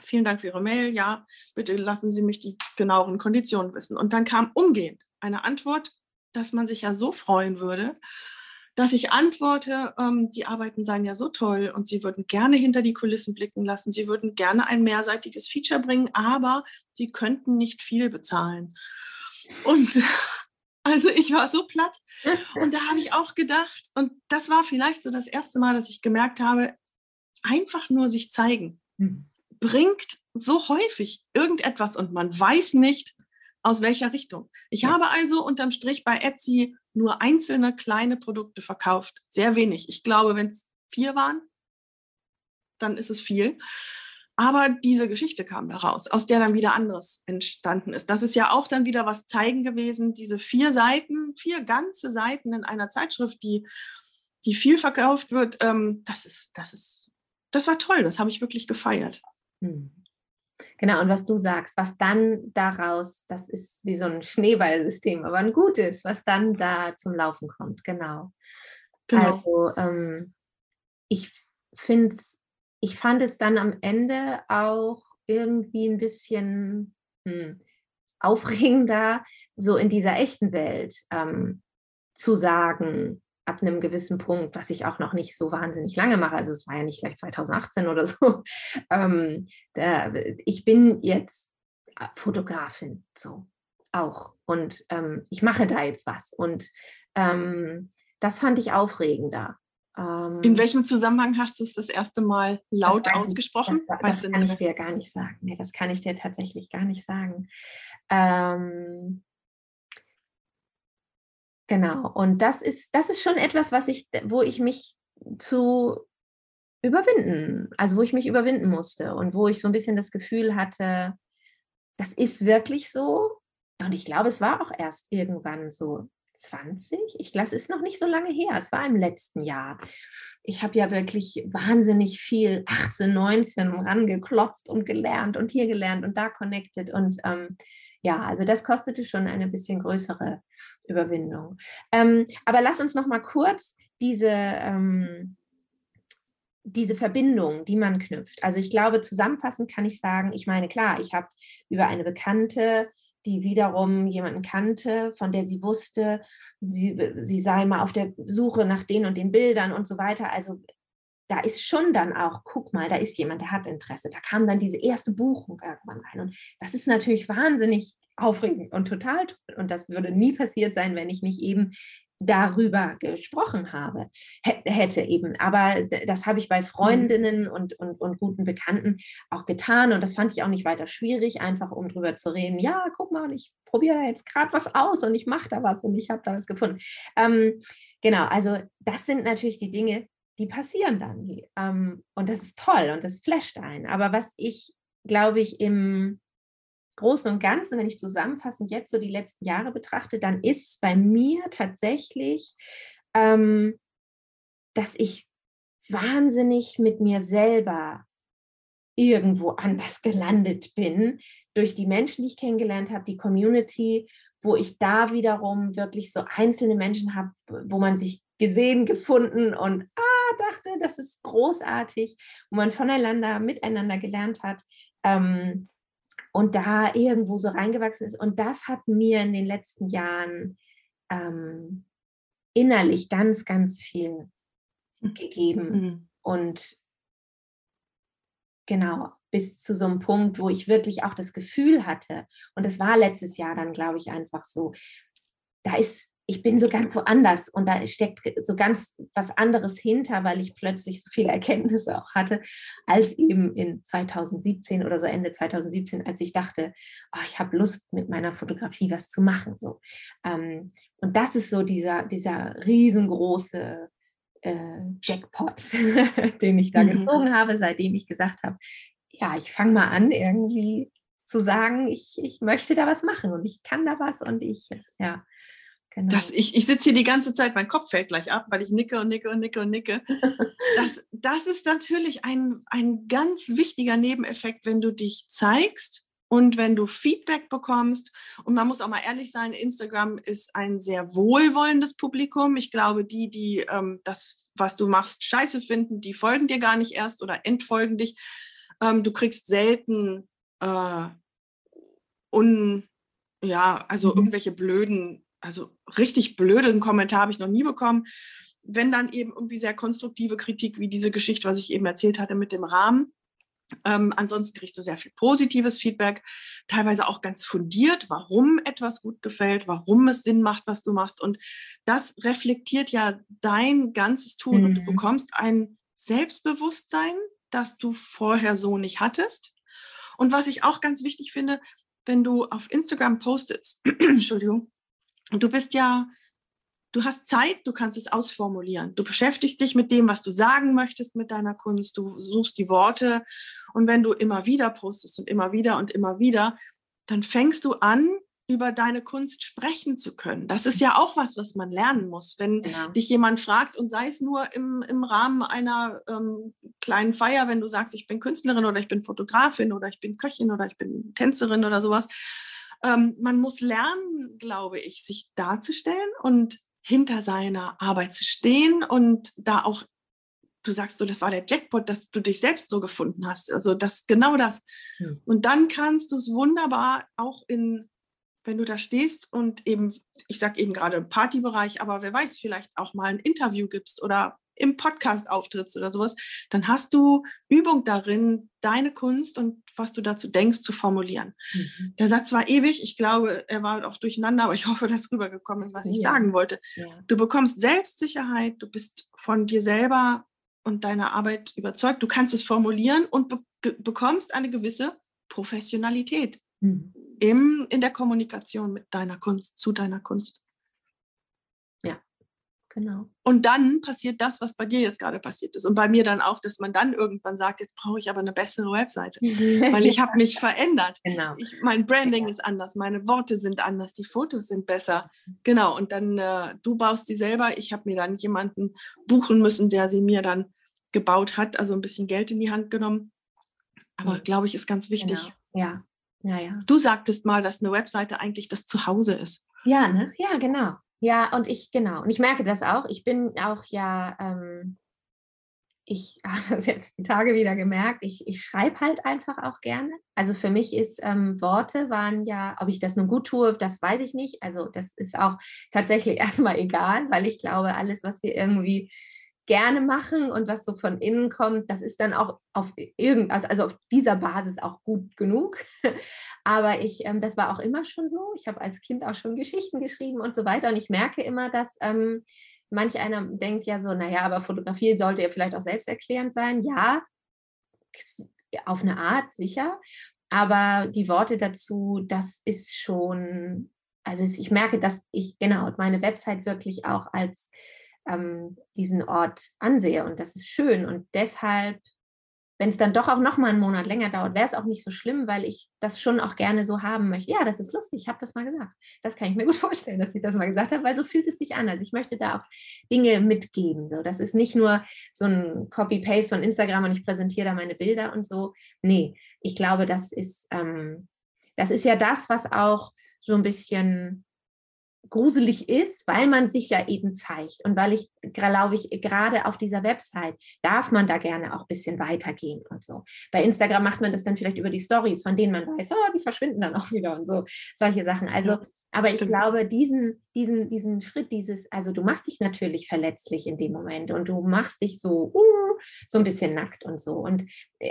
vielen Dank für Ihre Mail, ja, bitte lassen Sie mich die genaueren Konditionen wissen. Und dann kam umgehend eine Antwort, dass man sich ja so freuen würde dass ich antworte, ähm, die Arbeiten seien ja so toll und sie würden gerne hinter die Kulissen blicken lassen, sie würden gerne ein mehrseitiges Feature bringen, aber sie könnten nicht viel bezahlen. Und also ich war so platt und da habe ich auch gedacht, und das war vielleicht so das erste Mal, dass ich gemerkt habe, einfach nur sich zeigen mhm. bringt so häufig irgendetwas und man weiß nicht, aus welcher Richtung. Ich ja. habe also unterm Strich bei Etsy nur einzelne kleine Produkte verkauft. Sehr wenig. Ich glaube, wenn es vier waren, dann ist es viel. Aber diese Geschichte kam daraus, aus der dann wieder anderes entstanden ist. Das ist ja auch dann wieder was zeigen gewesen, diese vier Seiten, vier ganze Seiten in einer Zeitschrift, die, die viel verkauft wird. Ähm, das ist, das ist, das war toll, das habe ich wirklich gefeiert. Hm. Genau, und was du sagst, was dann daraus, das ist wie so ein Schneeballsystem, aber ein gutes, was dann da zum Laufen kommt, genau. genau. Also ähm, ich finde ich fand es dann am Ende auch irgendwie ein bisschen hm, aufregender, so in dieser echten Welt ähm, zu sagen, ab einem gewissen Punkt, was ich auch noch nicht so wahnsinnig lange mache, also es war ja nicht gleich 2018 oder so, ähm, da, ich bin jetzt äh, Fotografin, so auch. Und ähm, ich mache da jetzt was. Und ähm, das fand ich aufregender. Ähm, In welchem Zusammenhang hast du es das erste Mal laut ausgesprochen? Nicht, das, das kann ich dir gar nicht sagen. Nee, das kann ich dir tatsächlich gar nicht sagen. Ähm, Genau. Und das ist, das ist schon etwas, was ich, wo ich mich zu überwinden, also wo ich mich überwinden musste und wo ich so ein bisschen das Gefühl hatte, das ist wirklich so. Und ich glaube, es war auch erst irgendwann so 20. Ich glaube, es ist noch nicht so lange her. Es war im letzten Jahr. Ich habe ja wirklich wahnsinnig viel 18, 19 rangeklotzt und gelernt und hier gelernt und da connected. Und ähm, ja, also das kostete schon eine bisschen größere Überwindung. Ähm, aber lass uns noch mal kurz diese, ähm, diese Verbindung, die man knüpft. Also ich glaube, zusammenfassend kann ich sagen, ich meine, klar, ich habe über eine Bekannte die wiederum jemanden kannte, von der sie wusste, sie, sie sei mal auf der Suche nach den und den Bildern und so weiter. Also da ist schon dann auch, guck mal, da ist jemand, der hat Interesse. Da kam dann diese erste Buchung irgendwann rein. Und das ist natürlich wahnsinnig aufregend und total toll. Und das würde nie passiert sein, wenn ich nicht eben darüber gesprochen habe, hätte eben. Aber das habe ich bei mhm. Freundinnen und, und, und guten Bekannten auch getan und das fand ich auch nicht weiter schwierig, einfach um drüber zu reden. Ja, guck mal, ich probiere da jetzt gerade was aus und ich mache da was und ich habe da was gefunden. Ähm, genau, also das sind natürlich die Dinge, die passieren dann. Ähm, und das ist toll und das flasht ein. Aber was ich, glaube ich, im Großen und Ganzen, wenn ich zusammenfassend jetzt so die letzten Jahre betrachte, dann ist es bei mir tatsächlich, ähm, dass ich wahnsinnig mit mir selber irgendwo anders gelandet bin, durch die Menschen, die ich kennengelernt habe, die Community, wo ich da wiederum wirklich so einzelne Menschen habe, wo man sich gesehen, gefunden und ah, dachte, das ist großartig, wo man voneinander, miteinander gelernt hat. Ähm, und da irgendwo so reingewachsen ist. Und das hat mir in den letzten Jahren ähm, innerlich ganz, ganz viel gegeben. Mhm. Und genau, bis zu so einem Punkt, wo ich wirklich auch das Gefühl hatte, und das war letztes Jahr dann, glaube ich, einfach so, da ist ich bin so ganz woanders und da steckt so ganz was anderes hinter, weil ich plötzlich so viele Erkenntnisse auch hatte, als eben in 2017 oder so Ende 2017, als ich dachte, oh, ich habe Lust mit meiner Fotografie was zu machen. So. Ähm, und das ist so dieser, dieser riesengroße äh, Jackpot, den ich da mhm. gezogen habe, seitdem ich gesagt habe, ja, ich fange mal an, irgendwie zu sagen, ich, ich möchte da was machen und ich kann da was und ich, ja. Genau. Das, ich ich sitze hier die ganze Zeit, mein Kopf fällt gleich ab, weil ich nicke und nicke und nicke und nicke. Das, das ist natürlich ein, ein ganz wichtiger Nebeneffekt, wenn du dich zeigst und wenn du Feedback bekommst. Und man muss auch mal ehrlich sein, Instagram ist ein sehr wohlwollendes Publikum. Ich glaube, die, die ähm, das, was du machst, scheiße finden, die folgen dir gar nicht erst oder entfolgen dich. Ähm, du kriegst selten äh, un, ja, also mhm. irgendwelche blöden also richtig blöden Kommentar habe ich noch nie bekommen. Wenn dann eben irgendwie sehr konstruktive Kritik wie diese Geschichte, was ich eben erzählt hatte mit dem Rahmen. Ähm, ansonsten kriegst du sehr viel positives Feedback, teilweise auch ganz fundiert, warum etwas gut gefällt, warum es Sinn macht, was du machst. Und das reflektiert ja dein ganzes Tun mhm. und du mhm. bekommst ein Selbstbewusstsein, das du vorher so nicht hattest. Und was ich auch ganz wichtig finde, wenn du auf Instagram postest, Entschuldigung, und du bist ja, du hast Zeit, du kannst es ausformulieren. Du beschäftigst dich mit dem, was du sagen möchtest mit deiner Kunst. Du suchst die Worte. Und wenn du immer wieder postest und immer wieder und immer wieder, dann fängst du an, über deine Kunst sprechen zu können. Das ist ja auch was, was man lernen muss. Wenn genau. dich jemand fragt und sei es nur im, im Rahmen einer ähm, kleinen Feier, wenn du sagst, ich bin Künstlerin oder ich bin Fotografin oder ich bin Köchin oder ich bin Tänzerin oder sowas, ähm, man muss lernen, glaube ich, sich darzustellen und hinter seiner Arbeit zu stehen und da auch, du sagst so, das war der Jackpot, dass du dich selbst so gefunden hast. Also das genau das. Hm. Und dann kannst du es wunderbar auch in, wenn du da stehst und eben, ich sage eben gerade Partybereich, aber wer weiß, vielleicht auch mal ein Interview gibst oder im Podcast auftrittst oder sowas, dann hast du Übung darin, deine Kunst und was du dazu denkst, zu formulieren. Mhm. Der Satz war ewig. Ich glaube, er war auch durcheinander, aber ich hoffe, dass rübergekommen ist, was ich ja. sagen wollte. Ja. Du bekommst Selbstsicherheit, du bist von dir selber und deiner Arbeit überzeugt. Du kannst es formulieren und be bekommst eine gewisse Professionalität mhm. im, in der Kommunikation mit deiner Kunst, zu deiner Kunst. Genau. Und dann passiert das, was bei dir jetzt gerade passiert ist. Und bei mir dann auch, dass man dann irgendwann sagt, jetzt brauche ich aber eine bessere Webseite, weil ich habe mich verändert. Genau. Ich, mein Branding Ja. ist anders, meine Worte sind anders, die Fotos sind besser. Genau. Und dann, äh, du baust die selber. Ich habe mir dann jemanden buchen müssen, der sie mir dann gebaut hat, also ein bisschen Geld in die Hand genommen. Aber Mhm. glaube ich, ist ganz wichtig. Genau. Ja, ja, ja. Du sagtest mal, dass eine Webseite eigentlich das Zuhause ist. Ja, ne? Ja, genau. Ja, und ich, genau. Und ich merke das auch. Ich bin auch ja, ähm, ich habe das jetzt die Tage wieder gemerkt, ich, ich schreibe halt einfach auch gerne. Also für mich ist ähm, Worte waren ja, ob ich das nun gut tue, das weiß ich nicht. Also das ist auch tatsächlich erstmal egal, weil ich glaube, alles, was wir irgendwie gerne machen und was so von innen kommt, das ist dann auch auf irgend, also also auf dieser Basis auch gut genug. Aber ich, ähm, das war auch immer schon so. Ich habe als Kind auch schon Geschichten geschrieben und so weiter. Und ich merke immer, dass ähm, manch einer denkt ja so, naja, aber Fotografie sollte ja vielleicht auch selbsterklärend sein. Ja, auf eine Art sicher. Aber die Worte dazu, das ist schon, also ich merke, dass ich genau meine Website wirklich auch als ähm, diesen Ort ansehe und das ist schön und deshalb, wenn es dann doch auch noch mal einen Monat länger dauert, wäre es auch nicht so schlimm, weil ich das schon auch gerne so haben möchte. Ja, das ist lustig, ich habe das mal gesagt. Das kann ich mir gut vorstellen, dass ich das mal gesagt habe, weil so fühlt es sich an. Also ich möchte da auch Dinge mitgeben. So, das ist nicht nur so ein Copy-Paste von Instagram und ich präsentiere da meine Bilder und so. Nee, ich glaube, das ist, ähm, das ist ja das, was auch so ein bisschen gruselig ist, weil man sich ja eben zeigt. Und weil ich, glaube ich, gerade auf dieser Website darf man da gerne auch ein bisschen weitergehen und so. Bei Instagram macht man das dann vielleicht über die Stories, von denen man weiß, oh, die verschwinden dann auch wieder und so, solche Sachen. Also, aber ich stimmt. glaube, diesen, diesen, diesen Schritt, dieses, also du machst dich natürlich verletzlich in dem Moment und du machst dich so, uh, so ein bisschen nackt und so. Und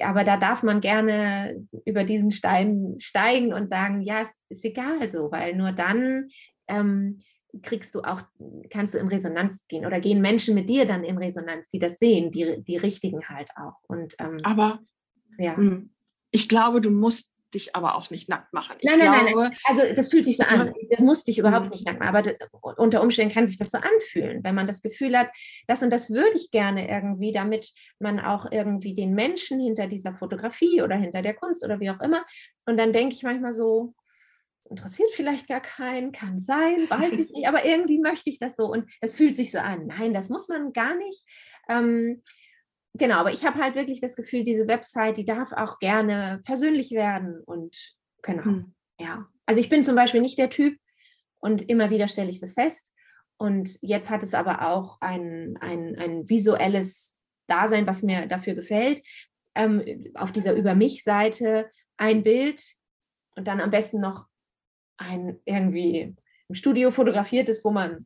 aber da darf man gerne über diesen Stein steigen und sagen, ja, es ist egal so, weil nur dann ähm, kriegst du auch, kannst du in Resonanz gehen oder gehen Menschen mit dir dann in Resonanz, die das sehen, die, die richtigen halt auch. Und ähm, Aber ja. hm, ich glaube, du musst dich aber auch nicht nackt machen. Ich Nein, nein, nein, glaube, nein. Also das fühlt sich so an. Das musste ich überhaupt Mhm. nicht nackt machen. Aber d- unter Umständen kann sich das so anfühlen, wenn man das Gefühl hat, das und das würde ich gerne irgendwie, damit man auch irgendwie den Menschen hinter dieser Fotografie oder hinter der Kunst oder wie auch immer. Und dann denke ich manchmal so, interessiert vielleicht gar keinen, kann sein, weiß ich nicht, aber irgendwie möchte ich das so und es fühlt sich so an. Nein, das muss man gar nicht. Ähm, genau, aber ich habe halt wirklich das Gefühl, diese Website, die darf auch gerne persönlich werden und genau. hm, Ja, also ich bin zum Beispiel nicht der Typ und immer wieder stelle ich das fest. Und jetzt hat es aber auch ein, ein, ein visuelles Dasein, was mir dafür gefällt. Ähm, auf dieser Über mich-Seite ein Bild und dann am besten noch ein irgendwie im Studio fotografiertes, wo man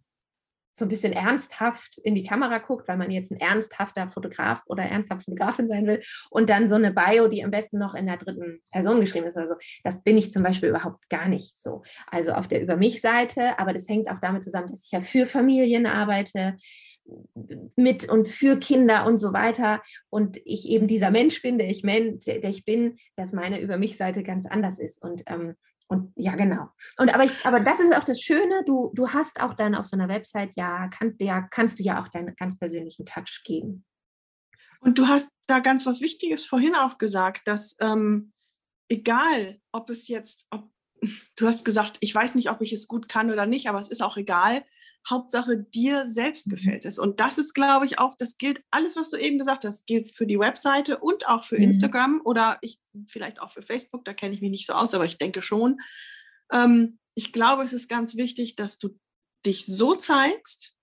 so ein bisschen ernsthaft in die Kamera guckt, weil man jetzt ein ernsthafter Fotograf oder ernsthafte Fotografin sein will. Und dann so eine Bio, die am besten noch in der dritten Person geschrieben ist oder so. Das bin ich zum Beispiel überhaupt gar nicht so. Also auf der Über mich-Seite, aber das hängt auch damit zusammen, dass ich ja für Familien arbeite, mit und für Kinder und so weiter. Und ich eben dieser Mensch bin, der ich, men, der, ich bin, dass meine Über mich-Seite ganz anders ist. Und ähm, und ja, genau. Und aber, ich, aber das ist auch das Schöne, du, du hast auch dann auf so einer Website, ja, kann, ja, kannst du ja auch deinen ganz persönlichen Touch geben. Und du hast da ganz was Wichtiges vorhin auch gesagt, dass ähm, egal, ob es jetzt, ob, du hast gesagt, ich weiß nicht, ob ich es gut kann oder nicht, aber es ist auch egal. Hauptsache dir selbst Mhm. gefällt es. Und das ist, glaube ich, auch, das gilt, alles, was du eben gesagt hast, gilt für die Webseite und auch für Mhm. Instagram oder ich vielleicht auch für Facebook, da kenne ich mich nicht so aus, aber ich denke schon. Ähm, ich glaube, es ist ganz wichtig, dass du dich so zeigst,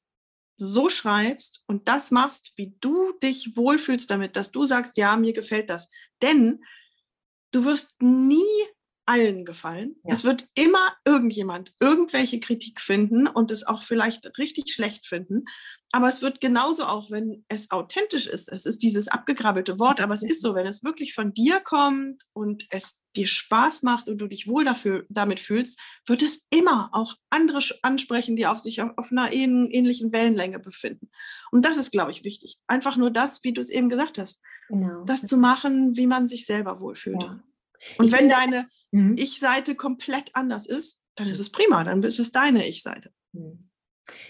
so schreibst und das machst, wie du dich wohlfühlst damit, dass du sagst, ja, mir gefällt das. Denn du wirst nie allen gefallen. Ja. Es wird immer irgendjemand irgendwelche Kritik finden und es auch vielleicht richtig schlecht finden. Aber es wird genauso auch, wenn es authentisch ist. Es ist dieses abgegrabbelte Wort, aber es ist so, wenn es wirklich von dir kommt und es dir Spaß macht und du dich wohl dafür, damit fühlst, wird es immer auch andere ansprechen, die auf sich auf, auf einer ähn- ähnlichen Wellenlänge befinden. Und das ist, glaube ich, wichtig. Einfach nur das, wie du es eben gesagt hast, Genau. das zu machen, wie man sich selber wohlfühlt. ja. Und Ich wenn deine Mhm. Ich-Seite komplett anders ist, dann ist es prima, dann ist es deine Ich-Seite. Mhm.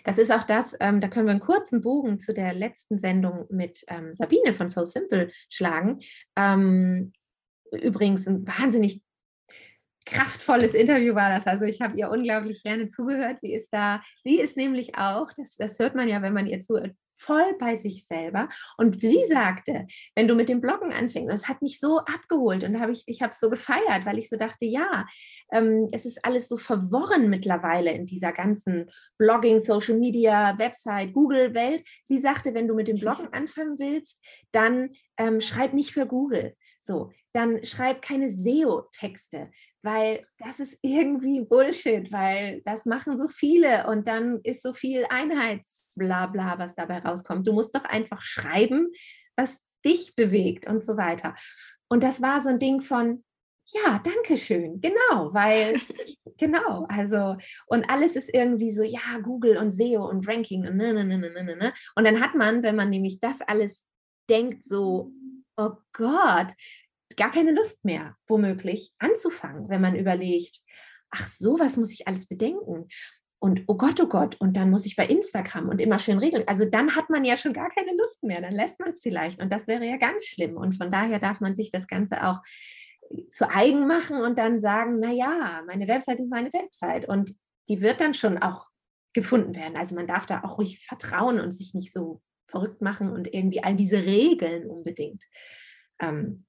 Das ist auch das, ähm, da können wir einen kurzen Bogen zu der letzten Sendung mit ähm, Sabine von So Simple schlagen. Ähm, übrigens ein wahnsinnig kraftvolles Interview war das. Also ich habe ihr unglaublich gerne zugehört. Sie ist da, sie ist nämlich auch, das, das hört man ja, wenn man ihr zuhört, voll bei sich selber. Und sie sagte, wenn du mit dem Bloggen anfängst, das hat mich so abgeholt und habe ich, ich habe es so gefeiert, weil ich so dachte, ja, ähm, es ist alles so verworren mittlerweile in dieser ganzen Blogging, Social Media, Website, Google-Welt. Sie sagte, wenn du mit dem Bloggen anfangen willst, dann ähm, schreib nicht für Google. So, dann schreib keine SEO-Texte, weil das ist irgendwie Bullshit, weil das machen so viele und dann ist so viel Einheitsblabla, was dabei rauskommt. Du musst doch einfach schreiben, was dich bewegt und so weiter. Und das war so ein Ding von, ja, danke schön, genau, weil, genau, also, und alles ist irgendwie so, ja, Google und SEO und Ranking und ne, ne, ne, ne, ne, ne. ne. Und dann hat man, wenn man nämlich das alles denkt, so, oh Gott, gar keine Lust mehr, womöglich anzufangen, wenn man überlegt, ach so, was muss ich alles bedenken? Und oh Gott, oh Gott, und dann muss ich bei Instagram und immer schön regeln. Also dann hat man ja schon gar keine Lust mehr, dann lässt man es vielleicht. Und das wäre ja ganz schlimm. Und von daher darf man sich das Ganze auch zu eigen machen und dann sagen, naja, meine Website ist meine Website. Und die wird dann schon auch gefunden werden. Also man darf da auch ruhig vertrauen und sich nicht so verrückt machen und irgendwie all diese Regeln unbedingt ähm,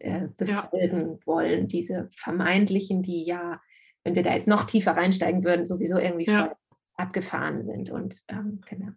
äh, befolgen ja. wollen. Diese vermeintlichen, die ja, wenn wir da jetzt noch tiefer reinsteigen würden, sowieso irgendwie ja. voll abgefahren sind. Und ähm, genau.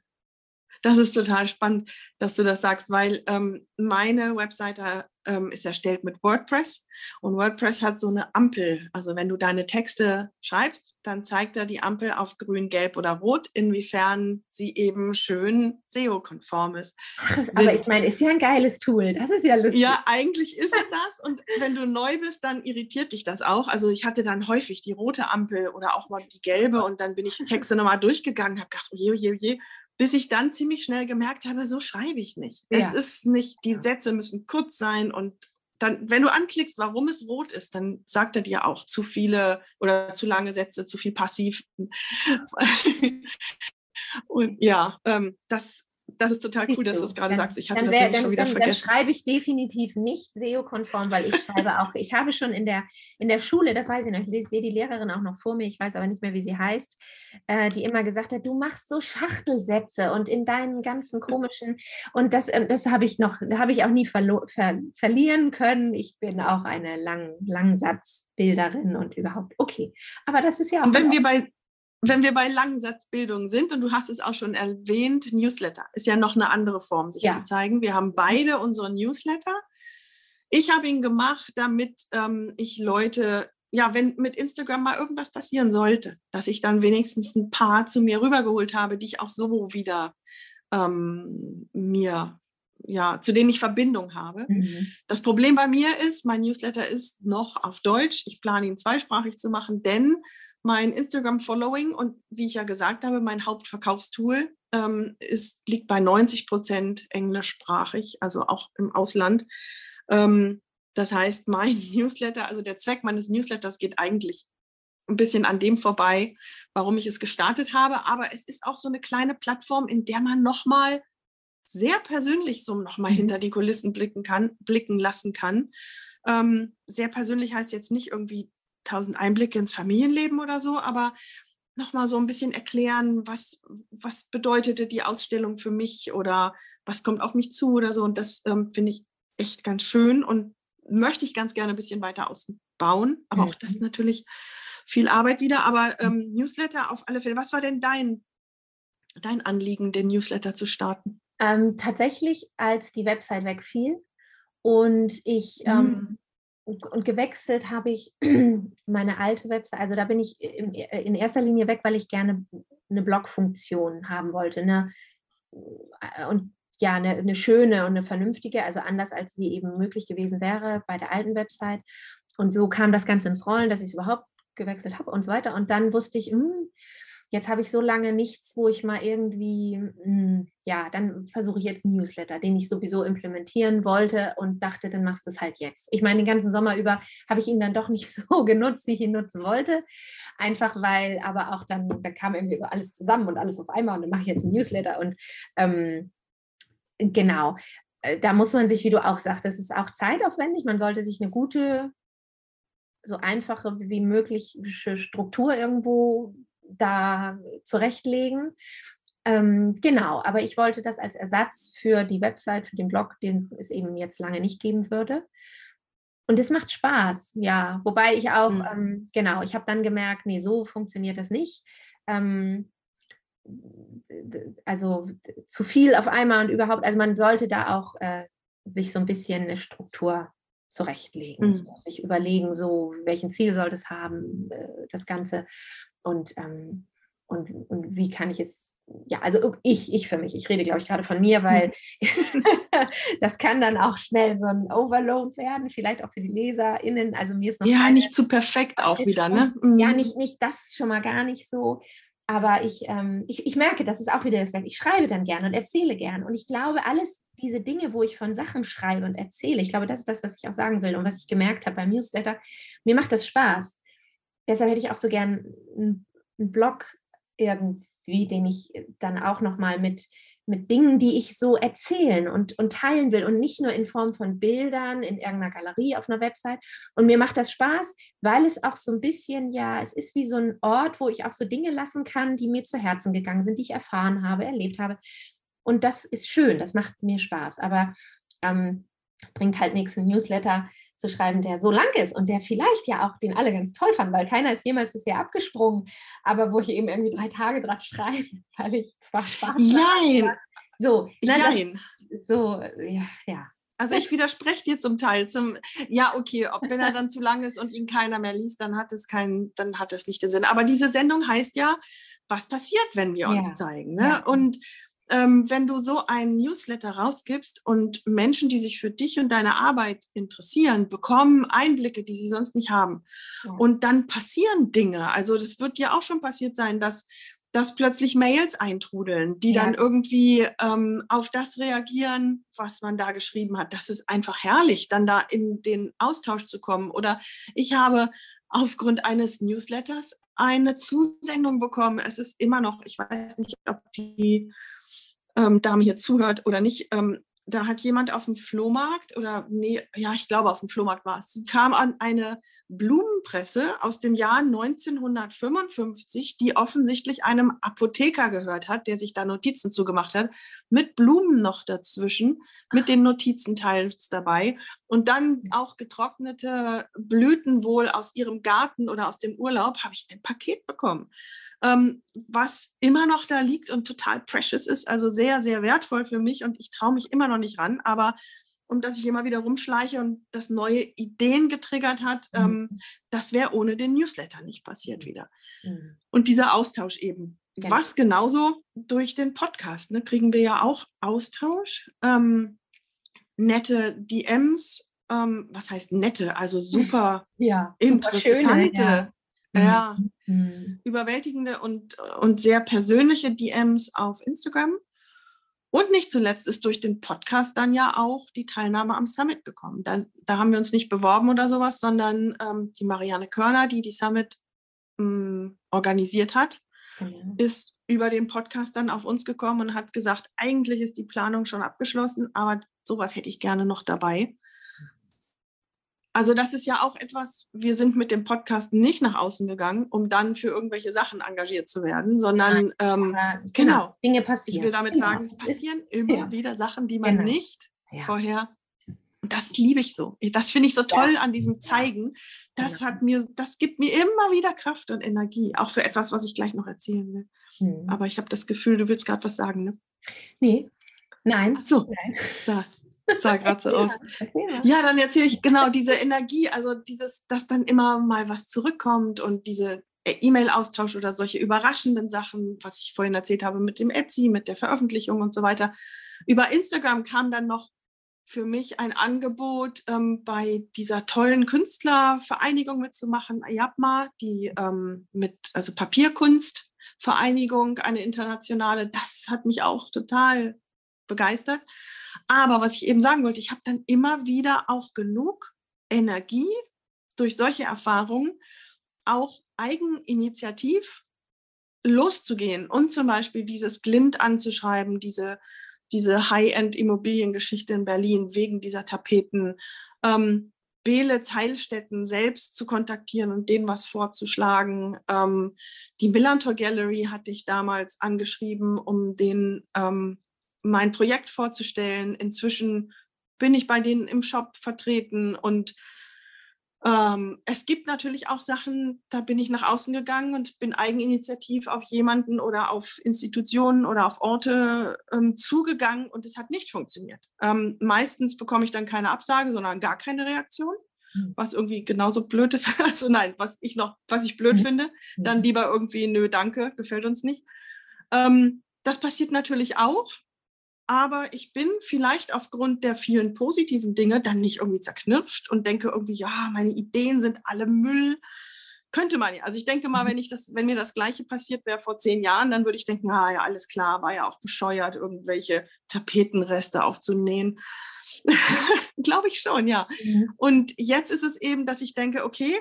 Das ist total spannend, dass du das sagst, weil ähm, meine Webseite ähm, ist erstellt mit WordPress und WordPress hat so eine Ampel. Also wenn du deine Texte schreibst, dann zeigt er die Ampel auf grün, gelb oder rot, inwiefern sie eben schön SEO-konform ist. Aber ich meine, ist ja ein geiles Tool. Das ist ja lustig. Ja, eigentlich ist es das. Und wenn du neu bist, dann irritiert dich das auch. Also ich hatte dann häufig die rote Ampel oder auch mal die gelbe und dann bin ich die Texte nochmal durchgegangen, habe gedacht, oje, oje, oje, bis ich dann ziemlich schnell gemerkt habe, so schreibe ich nicht. Ja. Es ist nicht, die Sätze müssen kurz sein und dann, wenn du anklickst, warum es rot ist, dann sagt er dir auch zu viele oder zu lange Sätze, zu viel passiv. und ja, ähm, das das ist total cool, dass du es gerade sagst. Ich hatte das nämlich schon wieder dann, vergessen. Dann schreibe ich definitiv nicht SEO-konform, weil ich schreibe auch, ich habe schon in der, in der Schule, das weiß ich noch, ich sehe die Lehrerin auch noch vor mir, ich weiß aber nicht mehr, wie sie heißt, äh, die immer gesagt hat, du machst so Schachtelsätze und in deinen ganzen komischen, und das, äh, das habe ich noch, habe ich auch nie ver verlieren können. Ich bin auch eine Lang Langsatzbilderin und überhaupt, okay. Aber das ist ja auch. Und wenn wir bei wenn wir bei Langsatzbildung sind, und du hast es auch schon erwähnt, Newsletter ist ja noch eine andere Form, sich ja. zu zeigen. Wir haben beide unsere Newsletter. Ich habe ihn gemacht, damit ähm, ich Leute, ja, wenn mit Instagram mal irgendwas passieren sollte, dass ich dann wenigstens ein paar zu mir rübergeholt habe, die ich auch so wieder ähm, mir ja, zu denen ich Verbindung habe. Mhm. Das Problem bei mir ist, mein Newsletter ist noch auf Deutsch. Ich plane ihn zweisprachig zu machen, denn mein Instagram-Following und wie ich ja gesagt habe, mein Hauptverkaufstool ähm, ist, liegt bei 90 Prozent englischsprachig, also auch im Ausland. Ähm, das heißt, mein Newsletter, also der Zweck meines Newsletters geht eigentlich ein bisschen an dem vorbei, warum ich es gestartet habe. Aber es ist auch so eine kleine Plattform, in der man nochmal sehr persönlich so nochmal mhm. hinter die Kulissen blicken kann, blicken lassen kann. Ähm, sehr persönlich heißt jetzt nicht irgendwie tausend Einblicke ins Familienleben oder so, aber nochmal so ein bisschen erklären, was, was bedeutete die Ausstellung für mich oder was kommt auf mich zu oder so. Und das ähm, finde ich echt ganz schön und möchte ich ganz gerne ein bisschen weiter ausbauen. Aber mhm. auch das mhm. natürlich viel Arbeit wieder. Aber ähm, Newsletter auf alle Fälle. Was war denn dein, dein Anliegen, den Newsletter zu starten? Ähm, tatsächlich, als die Website wegfiel und ich mhm. Und, gewechselt habe ich meine alte Website. Also da bin ich in, erster Linie weg, weil ich gerne eine Blog-Funktion haben wollte. Ne? Und ja, eine, eine, schöne und eine vernünftige, also anders als sie eben möglich gewesen wäre bei der alten Website. Und so kam das Ganze ins Rollen, dass ich es überhaupt gewechselt habe und so weiter. Und dann wusste ich, mh, hm, jetzt habe ich so lange nichts, wo ich mal irgendwie, hm, ja, dann versuche ich jetzt einen Newsletter, den ich sowieso implementieren wollte und dachte, dann machst du es halt jetzt. Ich meine, den ganzen Sommer über habe ich ihn dann doch nicht so genutzt, wie ich ihn nutzen wollte. Einfach weil, aber auch dann, da kam irgendwie so alles zusammen und alles auf einmal und dann mache ich jetzt einen Newsletter und ähm, genau. Äh, da muss man sich, wie du auch sagst, das ist auch zeitaufwendig. Man sollte sich eine gute, so einfache wie möglich Struktur irgendwo da zurechtlegen. Ähm, genau, aber ich wollte das als Ersatz für die Website, für den Blog, den es eben jetzt lange nicht geben würde. Und es macht Spaß, ja. Wobei ich auch, mhm. ähm, genau, ich habe dann gemerkt, nee, so funktioniert das nicht. Ähm, also zu viel auf einmal und überhaupt, also man sollte da auch äh, sich so ein bisschen eine Struktur zurechtlegen, mhm. so, sich überlegen, so welchen Ziel soll das haben, äh, das Ganze und, ähm, und, und wie kann ich es ja, also ich, ich für mich, ich rede, glaube ich, gerade von mir, weil das kann dann auch schnell so ein Overload werden, vielleicht auch für die LeserInnen. Also mir ist noch. Ja, nicht zu perfekt auch wieder, ne? Mhm. Ja, nicht, nicht das schon mal gar nicht so. Aber ich, ähm, ich, ich merke, das ist auch wieder das Werk. Ich schreibe dann gerne und erzähle gern. Und ich glaube, alles diese Dinge, wo ich von Sachen schreibe und erzähle, ich glaube, das ist das, was ich auch sagen will und was ich gemerkt habe beim Newsletter. Mir macht das Spaß. Deshalb hätte ich auch so gern einen, Blog irgendwie, den ich dann auch nochmal mit mit Dingen, die ich so erzählen und, und teilen will und nicht nur in Form von Bildern in irgendeiner Galerie auf einer Website. Und mir macht das Spaß, weil es auch so ein bisschen, ja, es ist wie so ein Ort, wo ich auch so Dinge lassen kann, die mir zu Herzen gegangen sind, die ich erfahren habe, erlebt habe. Und das ist schön, das macht mir Spaß. Aber ähm, es bringt halt nichts, einen Newsletter zu schreiben, der so lang ist und der vielleicht ja auch den alle ganz toll fanden, weil keiner ist jemals bisher abgesprungen, aber wo ich eben irgendwie drei Tage dran schreibe, weil ich zwar Spaß Nein. So, Nein. so, ja, ja. Also ich widerspreche dir zum Teil. Zum, ja, okay, ob wenn er dann zu lang ist und ihn keiner mehr liest, dann hat es keinen, dann hat es nicht den Sinn. Aber diese Sendung heißt ja, was passiert, wenn wir uns ja. zeigen. Ne? Ja. Und ähm, wenn du so einen Newsletter rausgibst und Menschen, die sich für dich und deine Arbeit interessieren, bekommen Einblicke, die sie sonst nicht haben. Ja. Und dann passieren Dinge. Also das wird dir auch schon passiert sein, dass dass plötzlich Mails eintrudeln, die ja. dann irgendwie ähm, auf das reagieren, was man da geschrieben hat. Das ist einfach herrlich, dann da in den Austausch zu kommen. Oder ich habe aufgrund eines Newsletters eine Zusendung bekommen. Es ist immer noch, ich weiß nicht, ob die ähm, Dame hier zuhört oder nicht, ähm, da hat jemand auf dem Flohmarkt oder nee, ja, ich glaube auf dem Flohmarkt war es. Kam an eine Blumenpresse aus dem Jahr 1955, die offensichtlich einem Apotheker gehört hat, der sich da Notizen zugemacht hat, mit Blumen noch dazwischen, mit den Notizen teils dabei und dann auch getrocknete Blüten wohl aus ihrem Garten oder aus dem Urlaub habe ich ein Paket bekommen ähm, was immer noch da liegt und total precious ist, also sehr, sehr wertvoll für mich und ich traue mich immer noch nicht ran, aber um dass ich immer wieder rumschleiche und das neue Ideen getriggert hat, mhm. ähm, das wäre ohne den Newsletter nicht passiert wieder. Mhm. Und dieser Austausch eben. Genau. Was genauso durch den Podcast, ne, kriegen wir ja auch Austausch, ähm, nette DMs, ähm, was heißt nette, also super ja, interessante, super schöne, ja. Ja, mhm. überwältigende und, und sehr persönliche DMs auf Instagram. Und nicht zuletzt ist durch den Podcast dann ja auch die Teilnahme am Summit gekommen. Da, da haben wir uns nicht beworben oder sowas, sondern ähm, die Marianne Körner, die die Summit ähm, organisiert hat, mhm. ist über den Podcast dann auf uns gekommen und hat gesagt, eigentlich ist die Planung schon abgeschlossen, aber sowas hätte ich gerne noch dabei. Also das ist ja auch etwas, wir sind mit dem Podcast nicht nach außen gegangen, um dann für irgendwelche Sachen engagiert zu werden, sondern ähm, genau, genau, Dinge passieren. Ich will damit genau. sagen, es passieren immer ja. wieder Sachen, die man genau. nicht ja. vorher. Und das liebe ich so. Das finde ich so toll an diesem Zeigen. Das hat mir, das gibt mir immer wieder Kraft und Energie, auch für etwas, was ich gleich noch erzählen will. Hm. Aber ich habe das Gefühl, du willst gerade was sagen, ne? Nee. Nein. Ach so. Nein. So sah gerade so aus. Ja, dann erzähle ich genau diese Energie, also dieses, dass dann immer mal was zurückkommt und diese äh, E-Mail-Austausch oder solche überraschenden Sachen, was ich vorhin erzählt habe mit dem Etsy, mit der Veröffentlichung und so weiter. Über Instagram kam dann noch für mich ein Angebot, ähm, bei dieser tollen Künstlervereinigung mitzumachen, Ayapma, die ähm, mit also Papierkunst Vereinigung, eine internationale. Das hat mich auch total begeistert. Aber was ich eben sagen wollte, ich habe dann immer wieder auch genug Energie durch solche Erfahrungen, auch eigeninitiativ loszugehen und zum Beispiel dieses Glint anzuschreiben, diese, diese High-End-Immobiliengeschichte in Berlin wegen dieser Tapeten, ähm, Belitz Heilstätten selbst zu kontaktieren und denen was vorzuschlagen. Ähm, die Millantor Gallery hatte ich damals angeschrieben, um denen ähm, mein Projekt vorzustellen. Inzwischen bin ich bei denen im Shop vertreten und ähm, es gibt natürlich auch Sachen, da bin ich nach außen gegangen und bin eigeninitiativ auf jemanden oder auf Institutionen oder auf Orte ähm, zugegangen und es hat nicht funktioniert. Ähm, meistens bekomme ich dann keine Absage, sondern gar keine Reaktion, mhm. was irgendwie genauso blöd ist. Also nein, was ich noch, was ich blöd mhm. finde, dann lieber irgendwie, nö, danke, gefällt uns nicht. Ähm, das passiert natürlich auch aber ich bin vielleicht aufgrund der vielen positiven Dinge dann nicht irgendwie zerknirscht und denke irgendwie, ja, meine Ideen sind alle Müll. Könnte man ja. Also ich denke mal, mhm. wenn ich das, wenn mir das Gleiche passiert wäre vor zehn Jahren, dann würde ich denken, ah ja, alles klar, war ja auch bescheuert, irgendwelche Tapetenreste aufzunähen. Glaube ich schon, ja. Mhm. Und jetzt ist es eben, dass ich denke, okay,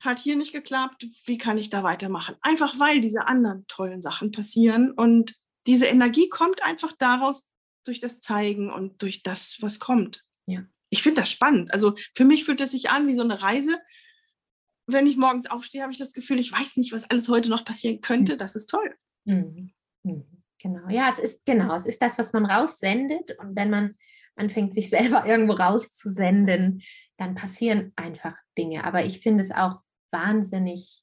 hat hier nicht geklappt, wie kann ich da weitermachen? Einfach weil diese anderen tollen Sachen passieren und diese Energie kommt einfach daraus durch das Zeigen und durch das, was kommt. Ja. Ich finde das spannend. Also für mich fühlt es sich an wie so eine Reise. Wenn ich morgens aufstehe, habe ich das Gefühl, ich weiß nicht, was alles heute noch passieren könnte. Das ist toll. Mhm. Mhm. Genau, ja, es ist genau, es ist das, was man raussendet. Und wenn man anfängt, sich selber irgendwo rauszusenden, dann passieren einfach Dinge. Aber ich finde es auch wahnsinnig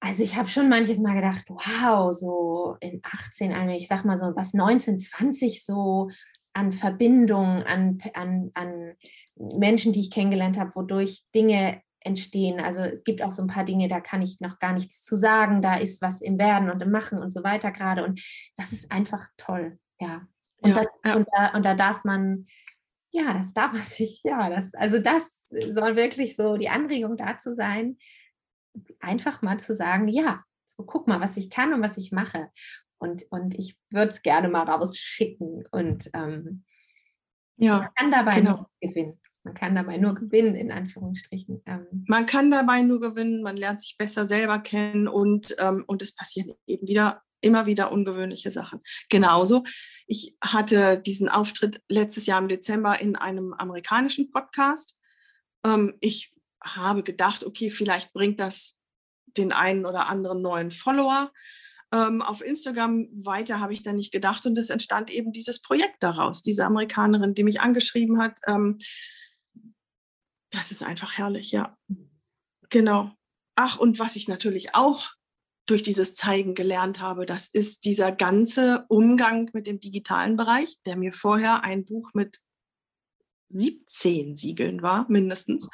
also ich habe schon manches Mal gedacht, wow, so in 18, also ich sag mal so, was 19, 20 so an Verbindungen, an, an, an Menschen, die ich kennengelernt habe, wodurch Dinge entstehen. Also es gibt auch so ein paar Dinge, da kann ich noch gar nichts zu sagen. Da ist was im Werden und im Machen und so weiter gerade. Und das ist einfach toll, ja. Und, ja, das, ja. Und, da, und da darf man, ja, das darf man sich, ja, das, also das soll wirklich so die Anregung dazu sein, einfach mal zu sagen, ja, so guck mal, was ich kann und was ich mache. Und, und ich würde es gerne mal rausschicken. Und ähm, ja, man kann dabei genau. nur gewinnen. Man kann dabei nur gewinnen, in Anführungsstrichen. Ähm. Man kann dabei nur gewinnen, man lernt sich besser selber kennen und, ähm, und es passieren eben wieder immer wieder ungewöhnliche Sachen. Genauso, ich hatte diesen Auftritt letztes Jahr im Dezember in einem amerikanischen Podcast. Ähm, ich habe gedacht, okay, vielleicht bringt das den einen oder anderen neuen Follower. Ähm, auf Instagram weiter habe ich dann nicht gedacht und es entstand eben dieses Projekt daraus, diese Amerikanerin, die mich angeschrieben hat. Ähm, das ist einfach herrlich, ja. Genau. Ach, und was ich natürlich auch durch dieses Zeigen gelernt habe, das ist dieser ganze Umgang mit dem digitalen Bereich, der mir vorher ein Buch mit 17 Siegeln war, mindestens.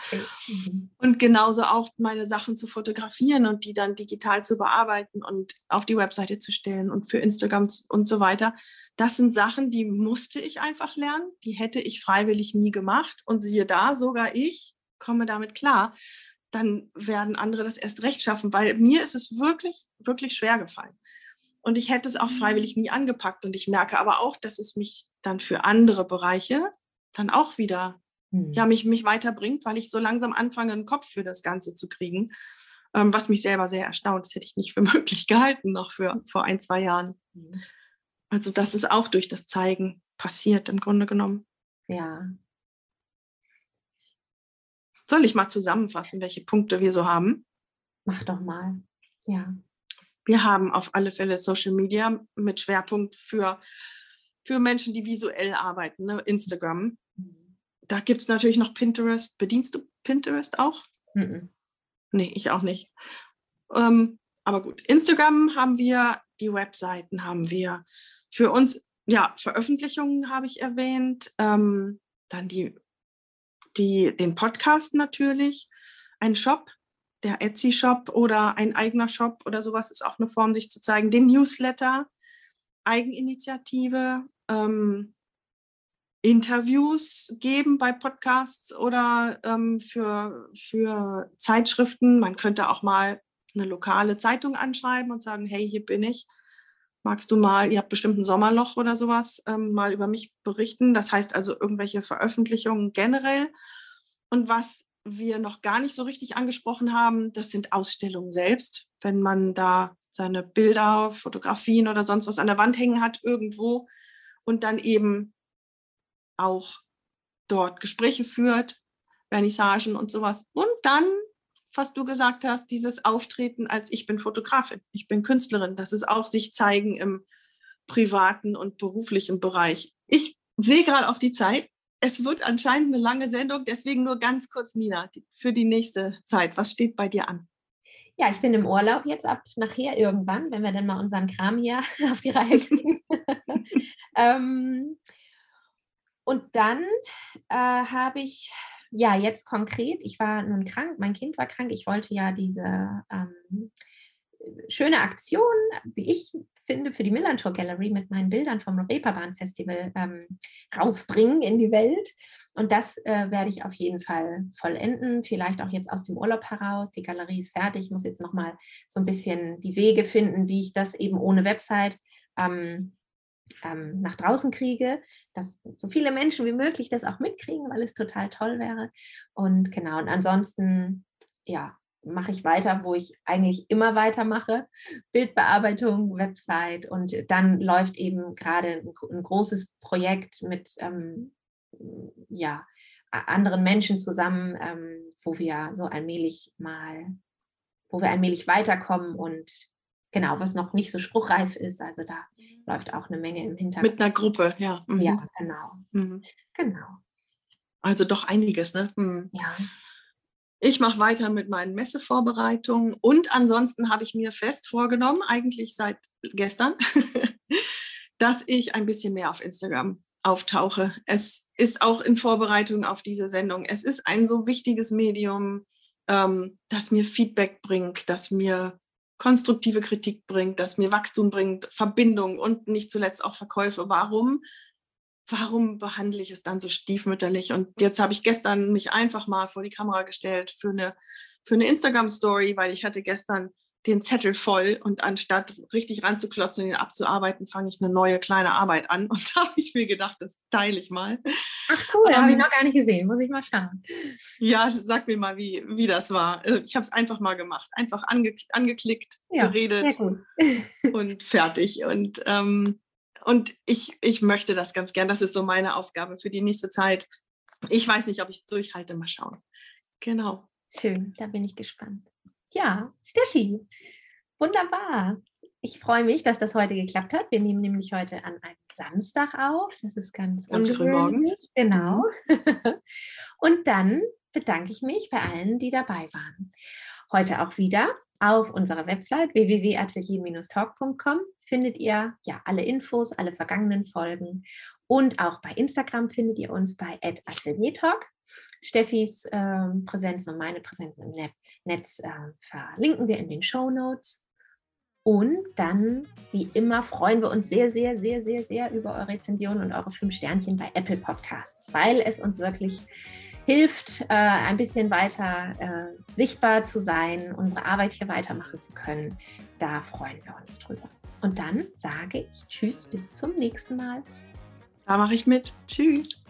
Mhm. Und genauso auch meine Sachen zu fotografieren und die dann digital zu bearbeiten und auf die Webseite zu stellen und für Instagram und so weiter. Das sind Sachen, die musste ich einfach lernen. Die hätte ich freiwillig nie gemacht. Und siehe da, sogar ich komme damit klar. Dann werden andere das erst recht schaffen, weil mir ist es wirklich, wirklich schwer gefallen. Und ich hätte es auch freiwillig nie angepackt. Und ich merke aber auch, dass es mich dann für andere Bereiche dann auch wieder mhm. ja, mich, mich weiterbringt, weil ich so langsam anfange, einen Kopf für das Ganze zu kriegen, ähm, was mich selber sehr erstaunt. Das hätte ich nicht für möglich gehalten, noch für vor ein, zwei Jahren. Mhm. Also das ist auch durch das Zeigen passiert, im Grunde genommen. Ja. Soll ich mal zusammenfassen, welche Punkte wir so haben? Mach doch mal. Ja. Wir haben auf alle Fälle Social Media mit Schwerpunkt für, für Menschen, die visuell arbeiten, ne? Instagram da gibt es natürlich noch Pinterest. Bedienst du Pinterest auch? Mhm. Nee, ich auch nicht. Ähm, aber gut, Instagram haben wir, die Webseiten haben wir. Für uns, ja, Veröffentlichungen habe ich erwähnt. Ähm, dann die, die, den Podcast natürlich. Ein Shop, der Etsy-Shop oder ein eigener Shop oder sowas ist auch eine Form, sich zu zeigen. Den Newsletter, Eigeninitiative, ähm, Interviews geben bei Podcasts oder ähm, für, für Zeitschriften. Man könnte auch mal eine lokale Zeitung anschreiben und sagen, hey, hier bin ich. Magst du mal, ihr habt bestimmt ein Sommerloch oder sowas, ähm, mal über mich berichten? Das heißt also irgendwelche Veröffentlichungen generell. Und was wir noch gar nicht so richtig angesprochen haben, das sind Ausstellungen selbst. Wenn man da seine Bilder, Fotografien oder sonst was an der Wand hängen hat irgendwo und dann eben auch dort Gespräche führt, Vernissagen und sowas. Und dann, was du gesagt hast, dieses Auftreten als ich bin Fotografin, ich bin Künstlerin, das ist auch sich zeigen im privaten und beruflichen Bereich. Ich sehe gerade auf die Zeit. Es wird anscheinend eine lange Sendung, deswegen nur ganz kurz, Nina, für die nächste Zeit. Was steht bei dir an? Ja, ich bin im Urlaub jetzt ab nachher irgendwann, wenn wir dann mal unseren Kram hier auf die Reihe kriegen. ähm, und dann äh, habe ich ja jetzt konkret, ich war nun krank, mein Kind war krank, ich wollte ja diese ähm, schöne Aktion, wie ich finde, für die Millantor Gallery mit meinen Bildern vom Reeperbahn Festival ähm, rausbringen in die Welt. Und das äh, werde ich auf jeden Fall vollenden, vielleicht auch jetzt aus dem Urlaub heraus. Die Galerie ist fertig, ich muss jetzt nochmal so ein bisschen die Wege finden, wie ich das eben ohne Website ähm, ähm, nach draußen kriege, dass so viele Menschen wie möglich das auch mitkriegen, weil es total toll wäre. Und genau, und ansonsten, ja, mache ich weiter, wo ich eigentlich immer weitermache. Bildbearbeitung, Website und dann läuft eben gerade ein, ein großes Projekt mit ähm, ja, anderen Menschen zusammen, ähm, wo wir so allmählich mal, wo wir allmählich weiterkommen und genau, was noch nicht so spruchreif ist. Also da mhm. läuft auch eine Menge im Hintergrund. Mit einer Gruppe, ja. Mhm. Ja, genau. Mhm. Genau. Also doch einiges, ne? Mhm. Ja. Ich mache weiter mit meinen Messevorbereitungen und ansonsten habe ich mir fest vorgenommen, eigentlich seit gestern, dass ich ein bisschen mehr auf Instagram auftauche. Es ist auch in Vorbereitung auf diese Sendung. Es ist ein so wichtiges Medium, ähm, das mir Feedback bringt, das mir konstruktive Kritik bringt, das mir Wachstum bringt, Verbindung und nicht zuletzt auch Verkäufe. Warum? Warum behandle ich es dann so stiefmütterlich? Und jetzt habe ich gestern mich einfach mal vor die Kamera gestellt für eine, für eine Instagram-Story, weil ich hatte gestern den Zettel voll und anstatt richtig ranzuklotzen und ihn abzuarbeiten, fange ich eine neue kleine Arbeit an. Und da habe ich mir gedacht, das teile ich mal. Ach cool, ähm, habe ich noch gar nicht gesehen, muss ich mal schauen. Ja, sag mir mal, wie, wie das war. Also, ich habe es einfach mal gemacht, einfach ange, angeklickt, ja, geredet und fertig. Und, ähm, und ich, ich möchte das ganz gern. Das ist so meine Aufgabe für die nächste Zeit. Ich weiß nicht, ob ich es durchhalte, mal schauen. Genau. Schön, da bin ich gespannt. Ja, Steffi, wunderbar. Ich freue mich, dass das heute geklappt hat. Wir nehmen nämlich heute an einem Samstag auf. Das ist ganz, ganz früh morgens. Genau. Mhm. Und dann bedanke ich mich bei allen, die dabei waren. Heute auch wieder auf unserer Website www.atelier-talk.com findet ihr ja alle Infos, alle vergangenen Folgen und auch bei Instagram findet ihr uns bei @ateliertalk. Steffis äh, Präsenz und meine Präsenz im Netz äh, verlinken wir in den Show Notes. Und dann, wie immer, freuen wir uns sehr, sehr, sehr, sehr, sehr über eure Rezensionen und eure fünf Sternchen bei Apple Podcasts, weil es uns wirklich hilft, äh, ein bisschen weiter äh, sichtbar zu sein, unsere Arbeit hier weitermachen zu können. Da freuen wir uns drüber. Und dann sage ich Tschüss, bis zum nächsten Mal. Da mache ich mit. Tschüss.